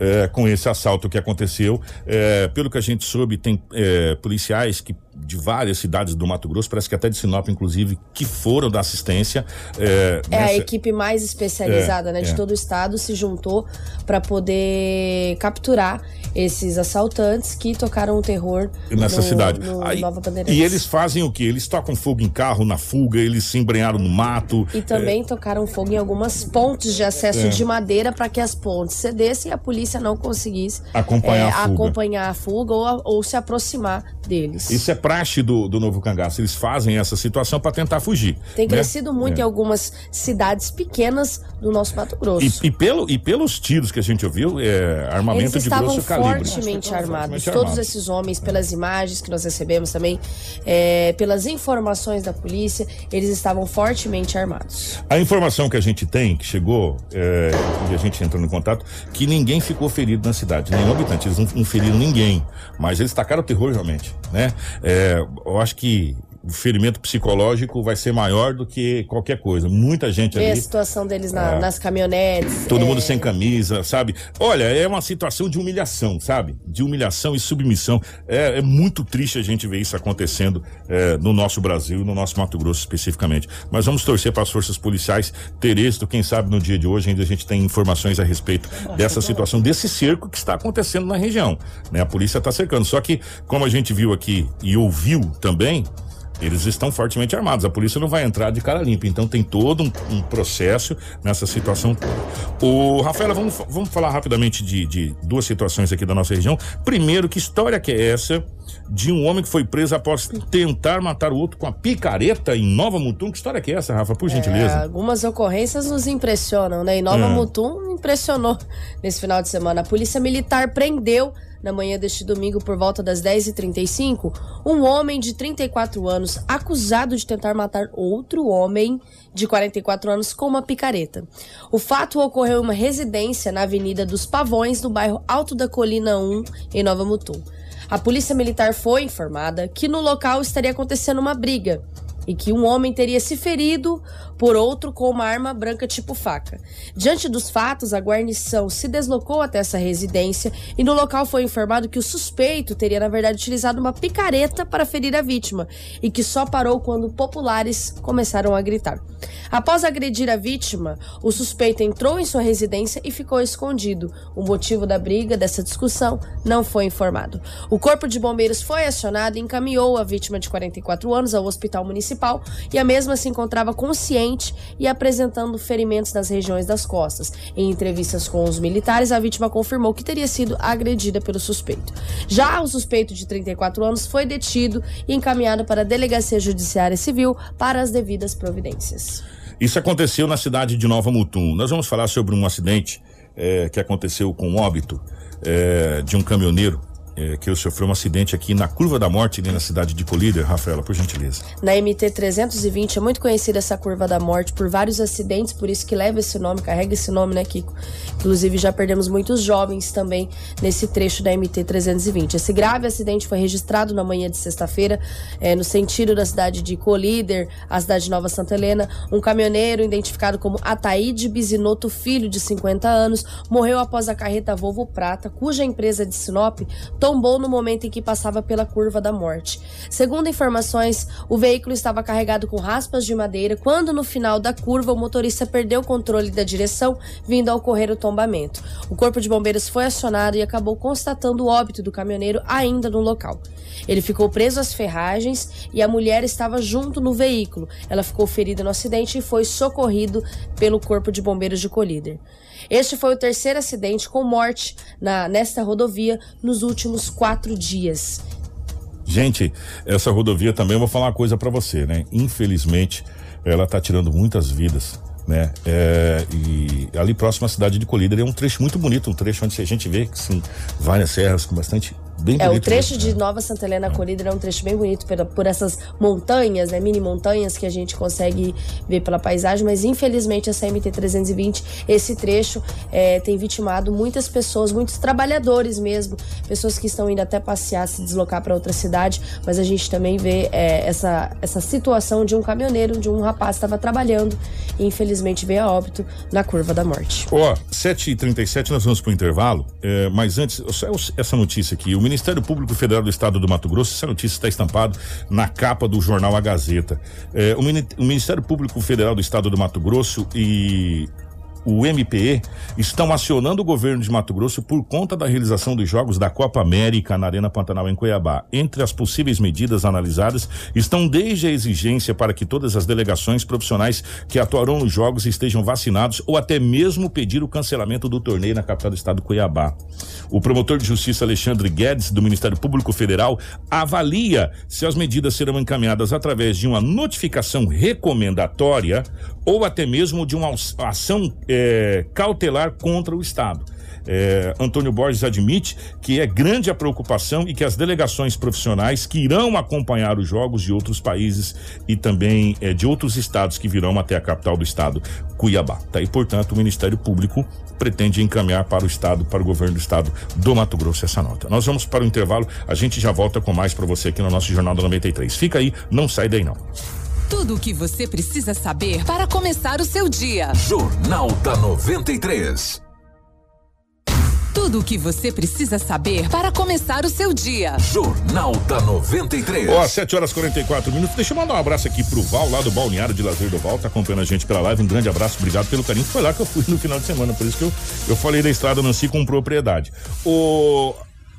[SPEAKER 2] eh, com esse assalto que aconteceu. Eh, pelo que a gente soube, tem eh, policiais que de várias cidades do Mato Grosso, parece que até de Sinop, inclusive, que foram da assistência. eh,
[SPEAKER 3] É a
[SPEAKER 2] nessa-
[SPEAKER 3] equipe mais especializada
[SPEAKER 2] É,
[SPEAKER 3] né, de
[SPEAKER 2] é.
[SPEAKER 3] todo o estado se juntou para poder capturar esses assaltantes que tocaram o terror
[SPEAKER 2] nessa
[SPEAKER 3] no,
[SPEAKER 2] cidade.
[SPEAKER 3] no
[SPEAKER 2] Aí-
[SPEAKER 3] Nova Bandeirantes.
[SPEAKER 2] e eles fazem o quê? Eles tocam fogo em carro na fuga, eles se embrenharam no mato.
[SPEAKER 3] E também tocaram fogo em algumas pontes de acesso
[SPEAKER 2] É.
[SPEAKER 3] de madeira para que as pontes cedessem e a polícia não conseguisse
[SPEAKER 2] Acompanhar
[SPEAKER 3] é,
[SPEAKER 2] a fuga.
[SPEAKER 3] acompanhar a fuga ou, ou se aproximar deles.
[SPEAKER 2] Isso é praxe do, do novo cangaço. Eles fazem essa situação para tentar fugir.
[SPEAKER 3] Tem
[SPEAKER 2] né?
[SPEAKER 3] crescido muito
[SPEAKER 2] É.
[SPEAKER 3] em algumas cidades pequenas do nosso Mato Grosso.
[SPEAKER 2] E, e pelo, e pelos tiros que a gente ouviu, é armamento
[SPEAKER 3] Eles
[SPEAKER 2] de grosso calibre.
[SPEAKER 3] fortemente armados.
[SPEAKER 2] Fortemente
[SPEAKER 3] Todos
[SPEAKER 2] armados.
[SPEAKER 3] esses homens, pelas imagens que nós recebemos também, é, pelas informações da polícia, eles estavam fortemente armados.
[SPEAKER 2] A informação que a gente tem, que chegou, é, e a gente entrando em contato, que ninguém ficou ferido na cidade, nenhum habitante. Eles não, não feriram ninguém, mas eles tacaram o terror realmente, né? É, eu acho que o ferimento psicológico vai ser maior do que qualquer coisa. Muita gente
[SPEAKER 3] a
[SPEAKER 2] ali.
[SPEAKER 3] situação deles na-
[SPEAKER 2] É.
[SPEAKER 3] nas caminhonetes.
[SPEAKER 2] Todo
[SPEAKER 3] é,
[SPEAKER 2] mundo sem camisa, sabe? Olha, é uma situação de humilhação, sabe? De humilhação e submissão. É, é muito triste a gente ver isso acontecendo é, no nosso Brasil, no nosso Mato Grosso especificamente. Mas vamos torcer para as forças policiais ter êxito. Quem sabe no dia de hoje ainda a gente tem informações a respeito dessa situação, desse cerco que está acontecendo na região. Né? A polícia está cercando. Só que, como a gente viu aqui e ouviu também, eles estão fortemente armados. A polícia não vai entrar de cara limpa. Então tem todo um, um processo nessa situação toda. O Rafaela, vamos, vamos falar rapidamente de, de duas situações aqui da nossa região. Primeiro, que história que é essa de um homem que foi preso após tentar matar o outro com a picareta em Nova Mutum? Que história que é essa, Rafa? Por
[SPEAKER 3] é,
[SPEAKER 2] gentileza.
[SPEAKER 3] algumas ocorrências nos impressionam, né? E Nova
[SPEAKER 2] É.
[SPEAKER 3] Mutum impressionou nesse final de semana. A polícia militar prendeu na manhã deste domingo, por volta das 10h35, um homem de 34 anos acusado de tentar matar outro homem de 44 anos com uma picareta. O fato ocorreu em uma residência na Avenida dos Pavões, no bairro Alto da Colina 1, em Nova Mutum. A polícia militar foi informada que no local estaria acontecendo uma briga e que um homem teria se ferido por outro com uma arma branca tipo faca. Diante dos fatos, a guarnição se deslocou até essa residência e no local foi informado que o suspeito teria, na verdade, utilizado uma picareta para ferir a vítima e que só parou quando populares começaram a gritar. Após agredir a vítima, o suspeito entrou em sua residência e ficou escondido. O motivo da briga, dessa discussão, não foi informado. O corpo de bombeiros foi acionado e encaminhou a vítima de 44 anos ao hospital municipal e a mesma se encontrava consciente e apresentando ferimentos nas regiões das costas. Em entrevistas com os militares, a vítima confirmou que teria sido agredida pelo suspeito. Já o suspeito de 34 anos foi detido e encaminhado para a Delegacia Judiciária Civil para as devidas providências.
[SPEAKER 2] Isso aconteceu na cidade de Nova Mutum. Nós vamos falar sobre um acidente é, que aconteceu com óbito é, de um caminhoneiro é, que sofreu um acidente aqui na Curva da Morte, ali na cidade de Colíder. Rafaela, por gentileza.
[SPEAKER 3] Na MT 320 é muito conhecida essa Curva da Morte por vários acidentes, por isso que leva esse nome, carrega esse nome, né, Kiko? Inclusive já perdemos muitos jovens também nesse trecho da MT 320. Esse grave acidente foi registrado na manhã de sexta-feira, é, no sentido da cidade de Colíder, a cidade de Nova Santa Helena. Um caminhoneiro identificado como Ataíde Bizinoto Filho, de 50 anos, morreu após a carreta Volvo Prata, cuja empresa de Sinop tombou no momento em que passava pela curva da morte. Segundo informações, o veículo estava carregado com raspas de madeira quando, no final da curva, o motorista perdeu o controle da direção, vindo a ocorrer o tombamento. O corpo de bombeiros foi acionado e acabou constatando o óbito do caminhoneiro ainda no local. Ele ficou preso às ferragens e a mulher estava junto no veículo. Ela ficou ferida no acidente e foi socorrido pelo corpo de bombeiros de Colíder. Este foi o terceiro acidente com morte na, nesta rodovia nos últimos quatro dias.
[SPEAKER 2] Gente, essa rodovia também eu vou falar uma coisa para você, né? Infelizmente, ela tá tirando muitas vidas, né? É, e ali próximo à cidade de Colíder é um trecho muito bonito, um trecho onde a gente vê que sim, várias serras com bastante Bem
[SPEAKER 3] é,
[SPEAKER 2] bonito
[SPEAKER 3] o trecho de Nova Santa Helena Colíder é um trecho bem bonito por, por essas montanhas, né, mini montanhas que a gente consegue ver pela paisagem, mas infelizmente essa MT-320, esse trecho é, tem vitimado muitas pessoas, muitos trabalhadores mesmo, pessoas que estão indo até passear, se deslocar para outra cidade, mas a gente também vê é, essa, essa situação de um caminhoneiro, de um rapaz que estava trabalhando e infelizmente veio a óbito na curva da morte.
[SPEAKER 2] Ó, 7h37 nós vamos pro intervalo, é, mas antes, só essa notícia aqui, o Ministério Público Federal do Estado do Mato Grosso, essa notícia está estampada na capa do jornal A Gazeta. É, o, Mini- o Ministério Público Federal do Estado do Mato Grosso e o MPE estão acionando o governo de Mato Grosso por conta da realização dos Jogos da Copa América na Arena Pantanal em Cuiabá. Entre as possíveis medidas analisadas estão desde a exigência para que todas as delegações profissionais que atuarão nos Jogos estejam vacinados ou até mesmo pedir o cancelamento do torneio na capital do estado Cuiabá. O promotor de justiça Alexandre Guedes, do Ministério Público Federal, avalia se as medidas serão encaminhadas através de uma notificação recomendatória ou até mesmo de uma ação eh, cautelar contra o Estado. Eh, Antônio Borges admite que é grande a preocupação e que as delegações profissionais que irão acompanhar os jogos de outros países e também eh, de outros estados que virão até a capital do estado, Cuiabá. Tá? E, portanto, o Ministério Público pretende encaminhar para o estado, para o governo do estado do Mato Grosso essa nota. Nós vamos para o intervalo, a gente já volta com mais para você aqui no nosso Jornal da 93. Fica aí, não sai daí não.
[SPEAKER 5] Tudo o que você precisa saber para começar o seu dia.
[SPEAKER 1] Jornal da 93.
[SPEAKER 5] Tudo o que você precisa saber para começar o seu dia.
[SPEAKER 1] Jornal da 93.
[SPEAKER 2] Ó, 7 horas e 44 minutos. Deixa eu mandar um abraço aqui pro Val, lá do Balneário de Lazer do Val, tá acompanhando a gente pela live. Um grande abraço, obrigado pelo carinho. Foi lá que eu fui no final de semana, por isso que eu, eu falei da estrada Nancy com propriedade. O.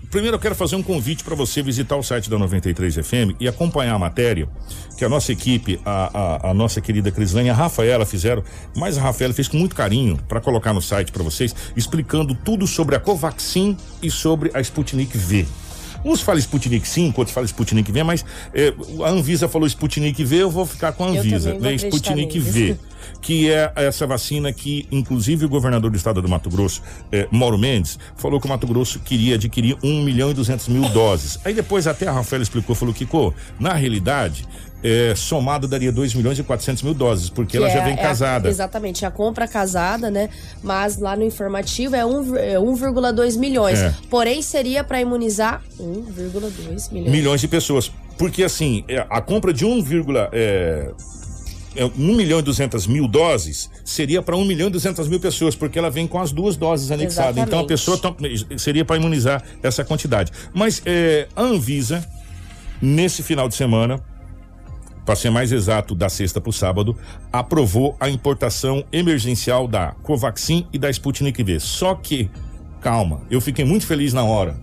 [SPEAKER 2] Primeiro eu quero fazer um convite para você visitar o site da 93 FM e acompanhar a matéria que a nossa equipe, a, a, a nossa querida Crislane e a Rafaela fizeram, mas a Rafaela fez com muito carinho para colocar no site para vocês, explicando tudo sobre a Covaxin e sobre a Sputnik V. Uns falam Sputnik 5, outros falam Sputnik V, mas eh, a Anvisa falou Sputnik V, eu vou ficar com a Anvisa, né? Sputnik. V que é essa vacina que, inclusive, o governador do estado do Mato Grosso, eh, Mauro Mendes, falou que o Mato Grosso queria adquirir 1 milhão e 200 mil doses. Aí depois até a Rafaela explicou, falou que, na realidade, eh, somado daria 2 milhões e 400 mil doses, porque ela
[SPEAKER 3] Que
[SPEAKER 2] já
[SPEAKER 3] é-
[SPEAKER 2] vem
[SPEAKER 3] é a-
[SPEAKER 2] casada.
[SPEAKER 3] exatamente, a compra casada, né? Mas lá no informativo é um- é 1,2 milhões.
[SPEAKER 2] É.
[SPEAKER 3] Porém, seria para imunizar 1,2 milhões.
[SPEAKER 2] milhões de pessoas. porque assim, é, a compra de 1, é, é, 1 milhão e 200 mil doses seria para 1 milhão e 200 mil pessoas, porque ela vem com as duas doses anexadas.
[SPEAKER 3] Exatamente.
[SPEAKER 2] Então a pessoa tom- seria para imunizar essa quantidade. Mas é, a Anvisa, nesse final de semana, para ser mais exato, da sexta para o sábado, aprovou a importação emergencial da Covaxin e da Sputnik V. Só que, calma, eu fiquei muito feliz na hora,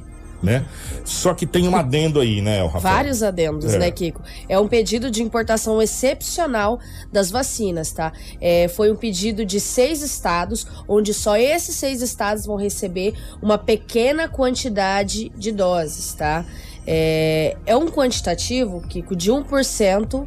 [SPEAKER 2] né? Só que tem um adendo aí, né, Rafael?
[SPEAKER 3] Vários adendos,
[SPEAKER 2] É.
[SPEAKER 3] né, Kiko? É um pedido de importação excepcional das vacinas, tá? É, foi um pedido de seis estados, onde só esses seis estados vão receber uma pequena quantidade de doses, tá? É, é um quantitativo, Kiko, de 1%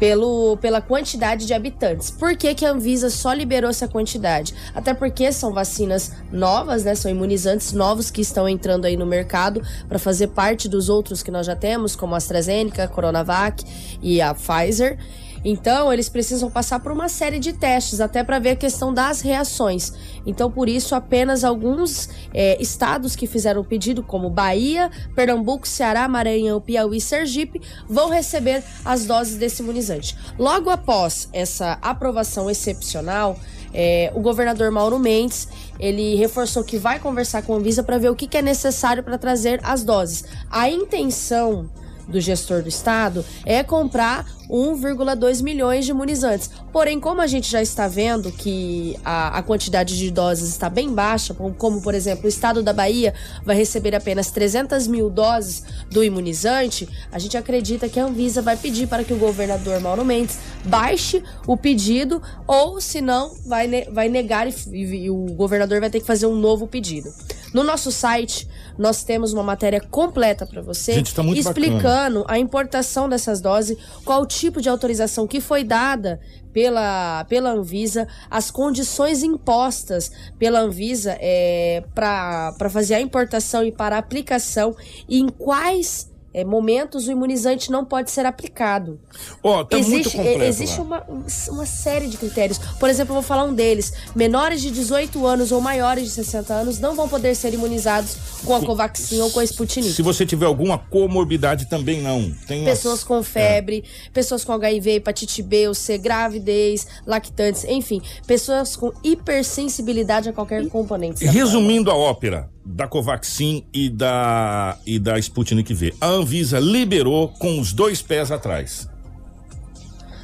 [SPEAKER 3] pelo, pela quantidade de habitantes. Por que, que a Anvisa só liberou essa quantidade? Até porque são vacinas novas, né? São imunizantes novos que estão entrando aí no mercado para fazer parte dos outros que nós já temos, como a AstraZeneca, a Coronavac e a Pfizer. Então, eles precisam passar por uma série de testes, até para ver a questão das reações. Então, por isso, apenas alguns é, estados que fizeram o pedido, como Bahia, Pernambuco, Ceará, Maranhão, Piauí e Sergipe, vão receber as doses desse imunizante. Logo após essa aprovação excepcional, é, o governador Mauro Mendes ele reforçou que vai conversar com a Anvisa para ver o que, que é necessário para trazer as doses. A intenção do gestor do estado é comprar 1,2 milhões de imunizantes. Porém, como a gente já está vendo que a, a quantidade de doses está bem baixa, como, por exemplo o estado da Bahia vai receber apenas 300 mil doses do imunizante, a gente acredita que a Anvisa vai pedir para que o governador Mauro Mendes baixe o pedido ou, se não, vai, ne- vai negar e, e- e o governador vai ter que fazer um novo pedido. No nosso site, nós temos uma matéria completa para você
[SPEAKER 2] Gente, tá
[SPEAKER 3] explicando
[SPEAKER 2] bacana.
[SPEAKER 3] a importação dessas doses, qual o tipo de autorização que foi dada pela, pela Anvisa, as condições impostas pela Anvisa é, para fazer a importação e para a aplicação e em quais é, momentos o imunizante não pode ser aplicado.
[SPEAKER 2] Ó, tá
[SPEAKER 3] existe
[SPEAKER 2] completo
[SPEAKER 3] é, existe
[SPEAKER 2] lá.
[SPEAKER 3] uma, uma série de critérios. Por exemplo, eu vou falar um deles. Menores de 18 anos ou maiores de 60 anos não vão poder ser imunizados com a Covaxin ou com a Sputnik.
[SPEAKER 2] Se você tiver alguma comorbidade, também não. Tem
[SPEAKER 3] Pessoas com febre, pessoas com HIV, hepatite B ou C, gravidez, lactantes, enfim, pessoas com hipersensibilidade a qualquer componente.
[SPEAKER 2] Resumindo a ópera da Covaxin e da, e da Sputnik V, a Anvisa liberou com os dois pés atrás.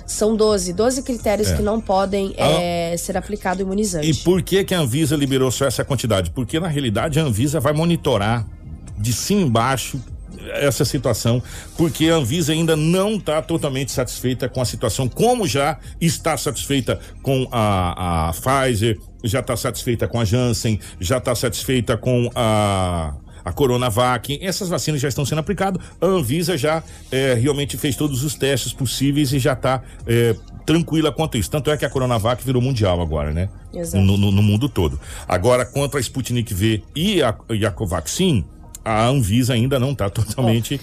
[SPEAKER 3] São 12, 12 critérios
[SPEAKER 2] É.
[SPEAKER 3] que não podem
[SPEAKER 2] Ah.
[SPEAKER 3] é, ser aplicado imunizante.
[SPEAKER 2] E por que, que a Anvisa liberou só essa quantidade? Porque na realidade a Anvisa vai monitorar de cima embaixo essa situação, porque a Anvisa ainda não está totalmente satisfeita com a situação, como já está satisfeita com a, a Pfizer, já está satisfeita com a Janssen, já está satisfeita com a a Coronavac, essas vacinas já estão sendo aplicadas. A Anvisa já eh, realmente fez todos os testes possíveis e já está tranquila quanto isso. Tanto é que a Coronavac virou mundial agora, né?
[SPEAKER 3] Exato.
[SPEAKER 2] No, no- no mundo todo. Agora, contra a Sputnik V e a, e a Covaxin, a Anvisa ainda não está totalmente.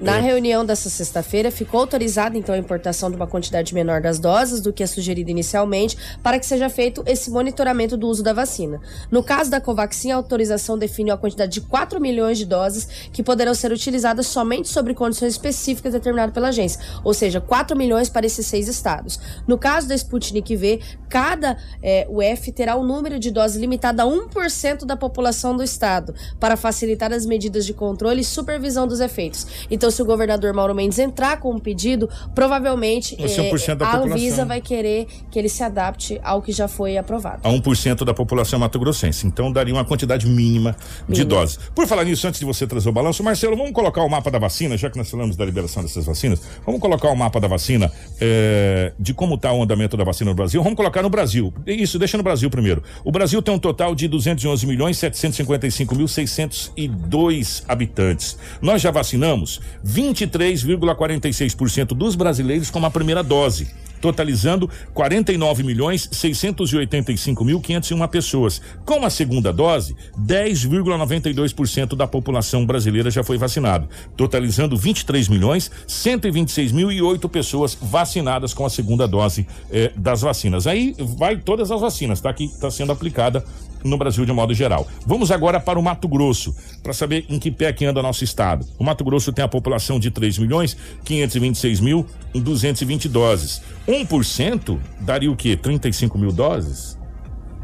[SPEAKER 3] Na
[SPEAKER 2] É.
[SPEAKER 3] reunião dessa sexta-feira, ficou autorizada então a importação de uma quantidade menor das doses do que é sugerido inicialmente, para que seja feito esse monitoramento do uso da vacina. No caso da Covaxin, a autorização define a quantidade de 4 milhões de doses que poderão ser utilizadas somente sobre condições específicas determinadas pela agência, ou seja, 4 milhões para esses seis estados. No caso da Sputnik V, cada eh, UF terá um número de doses limitado a 1% da população do estado, para facilitar as medidas de controle e supervisão dos efeitos. Então, se o governador Mauro Mendes entrar com um pedido, provavelmente
[SPEAKER 2] Vai ser 1% da
[SPEAKER 3] a. Anvisa vai querer que ele se adapte ao que já foi aprovado.
[SPEAKER 2] a 1% da população mato-grossense. Então daria uma quantidade mínima de
[SPEAKER 3] Mínima.
[SPEAKER 2] doses. Por falar nisso, antes de você trazer o balanço, Marcelo, vamos colocar o mapa da vacina, já que nós falamos da liberação dessas vacinas, vamos colocar o mapa da vacina eh, de como está o andamento da vacina no Brasil. Vamos colocar no Brasil. Isso, deixa no Brasil primeiro. O Brasil tem um total de 211 milhões 755 mil 602 habitantes. Nós já vacinamos 23,46% dos brasileiros com a primeira dose totalizando 49 milhões 685 mil 501 pessoas. Com a segunda dose, 10,92% da população brasileira já foi vacinado, totalizando 23 milhões 126 mil e oito pessoas vacinadas com a segunda dose eh, das vacinas. Aí vai todas as vacinas, tá? Que está sendo aplicada no Brasil de modo geral. Vamos agora para o Mato Grosso, para saber em que pé que anda nosso estado. O Mato Grosso tem a população de 3 milhões 526 mil 220 doses. 1% daria o quê? 35 mil doses?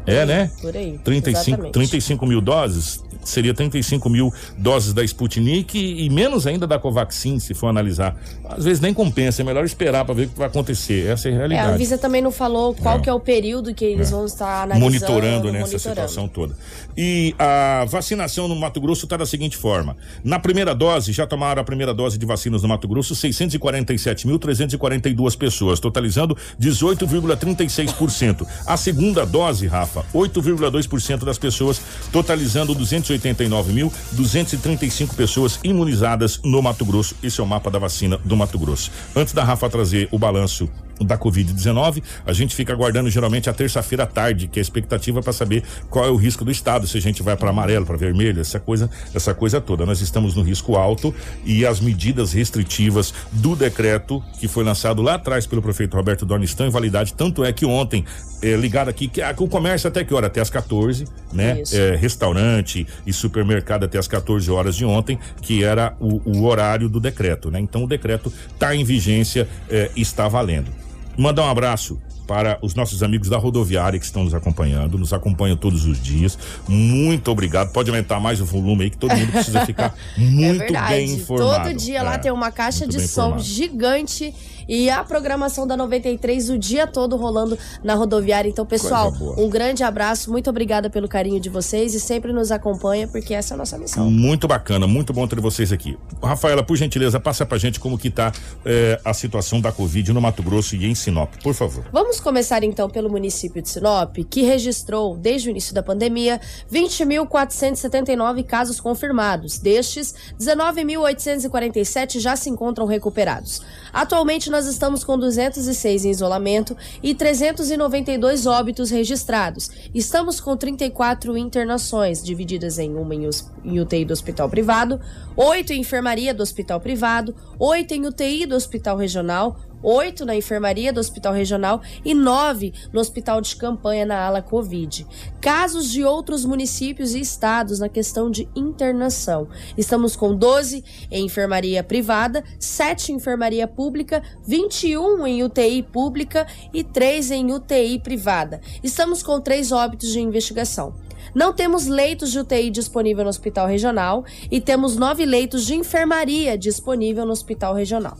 [SPEAKER 2] É, né?
[SPEAKER 3] Por aí.
[SPEAKER 2] 35,
[SPEAKER 3] exatamente.
[SPEAKER 2] 35 mil doses, seria 35 mil doses da Sputnik e, e menos ainda da Covaxin, se for analisar. Às vezes nem compensa, é melhor esperar para ver o que vai acontecer. Essa é a
[SPEAKER 3] É,
[SPEAKER 2] realidade.
[SPEAKER 3] a Anvisa também não falou qual
[SPEAKER 2] É.
[SPEAKER 3] que é o período que eles vão estar analisando.
[SPEAKER 2] monitorando né, essa situação toda. E a vacinação no Mato Grosso está da seguinte forma: na primeira dose, já tomaram a primeira dose de vacinas no Mato Grosso 647.342 pessoas, totalizando 18,36%. A segunda dose, Rafa, 8,2% das pessoas, totalizando 289.235 pessoas imunizadas no Mato Grosso. Esse é o mapa da vacina do Mato Grosso. Antes da Rafa trazer o balanço da Covid-19, a gente fica aguardando geralmente a terça-feira à tarde, que é a expectativa para saber qual é o risco do estado, se a gente vai para amarelo, para vermelho, essa coisa, essa coisa toda. Nós estamos no risco alto e as medidas restritivas do decreto que foi lançado lá atrás pelo prefeito Roberto Dorn estão em validade, tanto é que ontem, é, ligado aqui, que, ah, que o comércio até que hora? Até as 14, né? É, restaurante e supermercado até as 14 horas de ontem, que era o, o horário do decreto, né? Então o decreto está em vigência é, e está valendo. Mandar um abraço para os nossos amigos da rodoviária que estão nos acompanhando, nos acompanham todos os dias. Muito obrigado. Pode aumentar mais o volume aí, que todo mundo precisa ficar muito
[SPEAKER 3] é
[SPEAKER 2] bem informado.
[SPEAKER 3] Todo dia
[SPEAKER 2] É,
[SPEAKER 3] lá tem uma caixa de som
[SPEAKER 2] informado.
[SPEAKER 3] gigante e a programação da 93 o dia todo rolando na rodoviária. Então, pessoal, um grande abraço, muito obrigada pelo carinho de vocês e sempre nos acompanha porque essa é a nossa missão.
[SPEAKER 2] Muito bacana, muito bom ter vocês aqui. Rafaela, por gentileza, passa pra gente como que tá eh, a situação da Covid no Mato Grosso e em Sinop, por favor.
[SPEAKER 3] Vamos começar então pelo município de Sinop, que registrou, desde o início da pandemia, 20.479 casos confirmados. Destes, 19.847 já se encontram recuperados. Atualmente, nós estamos com 206 em isolamento e 392 óbitos registrados. Estamos com 34 internações, divididas em uma em, UTI do hospital privado, 8 em enfermaria do hospital privado, 8 em UTI do hospital regional, oito na enfermaria do Hospital Regional e nove no Hospital de Campanha na ala Covid. Casos de outros municípios e estados na questão de internação. Estamos com 12 em enfermaria privada, 7 em enfermaria pública, 21 em UTI pública e 3 em UTI privada. Estamos com três óbitos de investigação. Não temos leitos de UTI disponível no Hospital Regional e temos nove leitos de enfermaria disponível no Hospital Regional.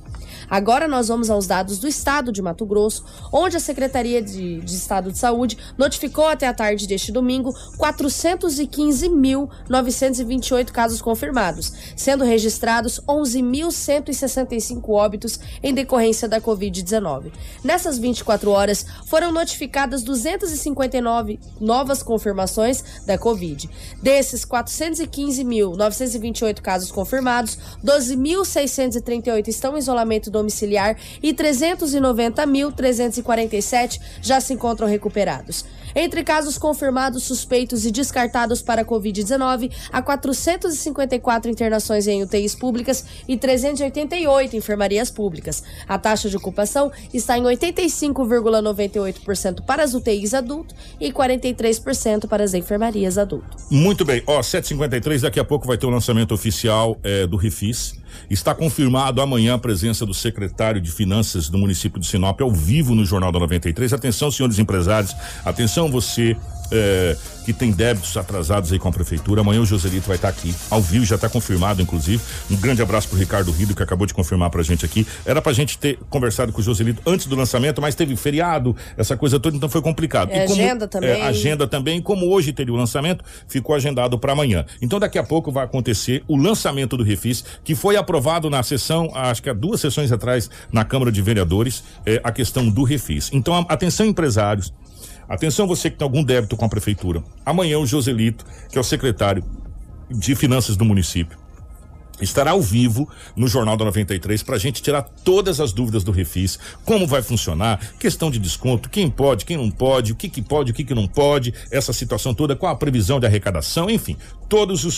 [SPEAKER 3] Agora nós vamos aos dados do estado de Mato Grosso, onde a Secretaria de, de Estado de Saúde notificou até a tarde deste domingo 415.928 casos confirmados, sendo registrados 11.165 óbitos em decorrência da Covid-19. Nessas 24 horas foram notificadas 259 novas confirmações da Covid. Desses 415.928 casos confirmados, 12.638 estão em isolamento domiciliar e 390.347 já se encontram recuperados. Entre casos confirmados, suspeitos e descartados para a Covid-19, há 454 internações em UTIs públicas e 388 enfermarias públicas. A taxa de ocupação está em 85,98% para as UTIs adulto e 43% para as enfermarias adulto.
[SPEAKER 2] Muito bem, ó, 753, daqui a pouco vai ter o lançamento oficial eh, do Refis. Está confirmado amanhã a presença do secretário de Finanças do município de Sinop ao vivo no Jornal da 93. Atenção, senhores empresários, atenção você eh, que tem débitos atrasados aí com a prefeitura. Amanhã o Joselito vai estar aqui, ao vivo, já está confirmado, inclusive. Um grande abraço pro Ricardo Rido, que acabou de confirmar pra gente aqui. Era pra gente ter conversado com o Joselito antes do lançamento, mas teve feriado, essa coisa toda, então foi complicado.
[SPEAKER 3] É, agenda também.
[SPEAKER 2] É, agenda também, como hoje teria o lançamento, ficou agendado para amanhã. Então daqui a pouco vai acontecer o lançamento do Refis, que foi aprovado na sessão, acho que há duas sessões atrás, na Câmara de Vereadores, é, a questão do Refis. Então, atenção empresários, atenção você que tem algum débito com a prefeitura. Amanhã o Joselito, que é o secretário de Finanças do município, estará ao vivo no Jornal da 93 para a gente tirar todas as dúvidas do Refis, como vai funcionar, questão de desconto, quem pode, quem não pode, o que que pode, o que que não pode, essa situação toda, qual a previsão de arrecadação, enfim,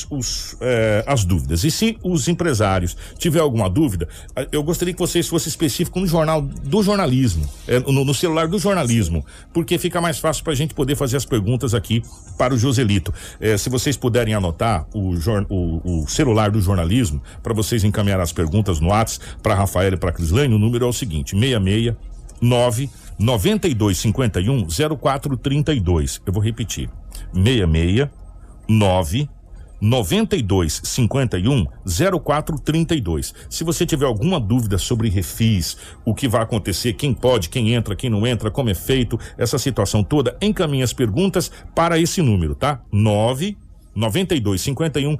[SPEAKER 2] os eh, as dúvidas. E se os empresários tiver alguma dúvida, eu gostaria que vocês fossem específicos no jornal do jornalismo, eh, no, no, celular do jornalismo, porque fica mais fácil para a gente poder fazer as perguntas aqui para o Joselito. Eh, se vocês puderem anotar o, o, o celular do jornalismo para vocês encaminhar as perguntas no WhatsApp para Rafael e para Crislane. O número é o seguinte: 66 9 9251 0432. Eu vou repetir: 66 9 92 51 0432. Se você tiver alguma dúvida sobre refis, o que vai acontecer, quem pode, quem entra, quem não entra, como é feito, essa situação toda, encaminhe as perguntas para esse número, tá? 9 92 51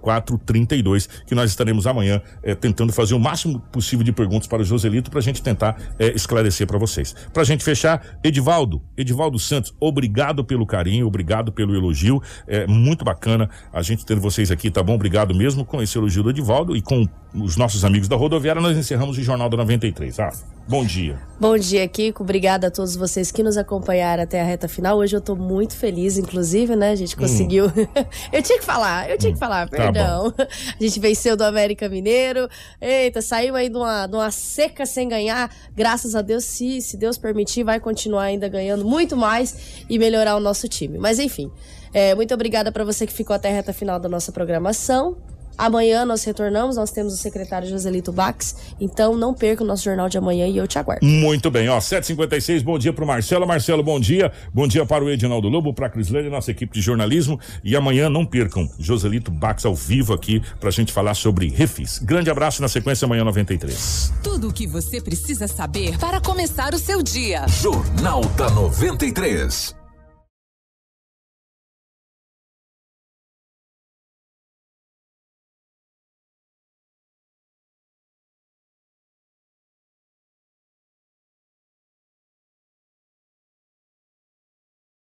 [SPEAKER 2] 04 32, que nós estaremos amanhã eh, tentando fazer o máximo possível de perguntas para o Joselito para a gente tentar eh, esclarecer para vocês. Para a gente fechar, Edivaldo, Edivaldo Santos, obrigado pelo carinho, obrigado pelo elogio, é muito bacana a gente ter vocês aqui, tá bom? Obrigado mesmo com esse elogio do Edivaldo e com os nossos amigos da rodoviária, nós encerramos o Jornal da 93. Ah, bom dia.
[SPEAKER 3] Bom dia, Kiko. Obrigada a todos vocês que nos acompanharam até a reta final. Hoje eu tô muito feliz, inclusive, né? A gente hum. conseguiu. Hum. eu tinha que falar, eu tinha hum. que falar, tá perdão. Tá a gente venceu do América Mineiro. Eita, saiu aí de uma, de uma seca sem ganhar. Graças a Deus, se, se Deus permitir, vai continuar ainda ganhando muito mais e melhorar o nosso time. Mas enfim, é, muito obrigada para você que ficou até a reta final da nossa programação. Amanhã nós retornamos, nós temos o secretário Joselito Bax, então não perca o nosso jornal de amanhã e eu te aguardo.
[SPEAKER 2] Muito bem, ó, 756, bom dia pro Marcelo. Marcelo, bom dia. Bom dia para o Edinaldo Lobo, para a Crislane, nossa equipe de jornalismo. E amanhã não percam Joselito Bax ao vivo aqui pra gente falar sobre refis. Grande abraço na sequência amanhã 93.
[SPEAKER 5] Tudo o que você precisa saber para começar o seu dia.
[SPEAKER 1] Jornal da 93.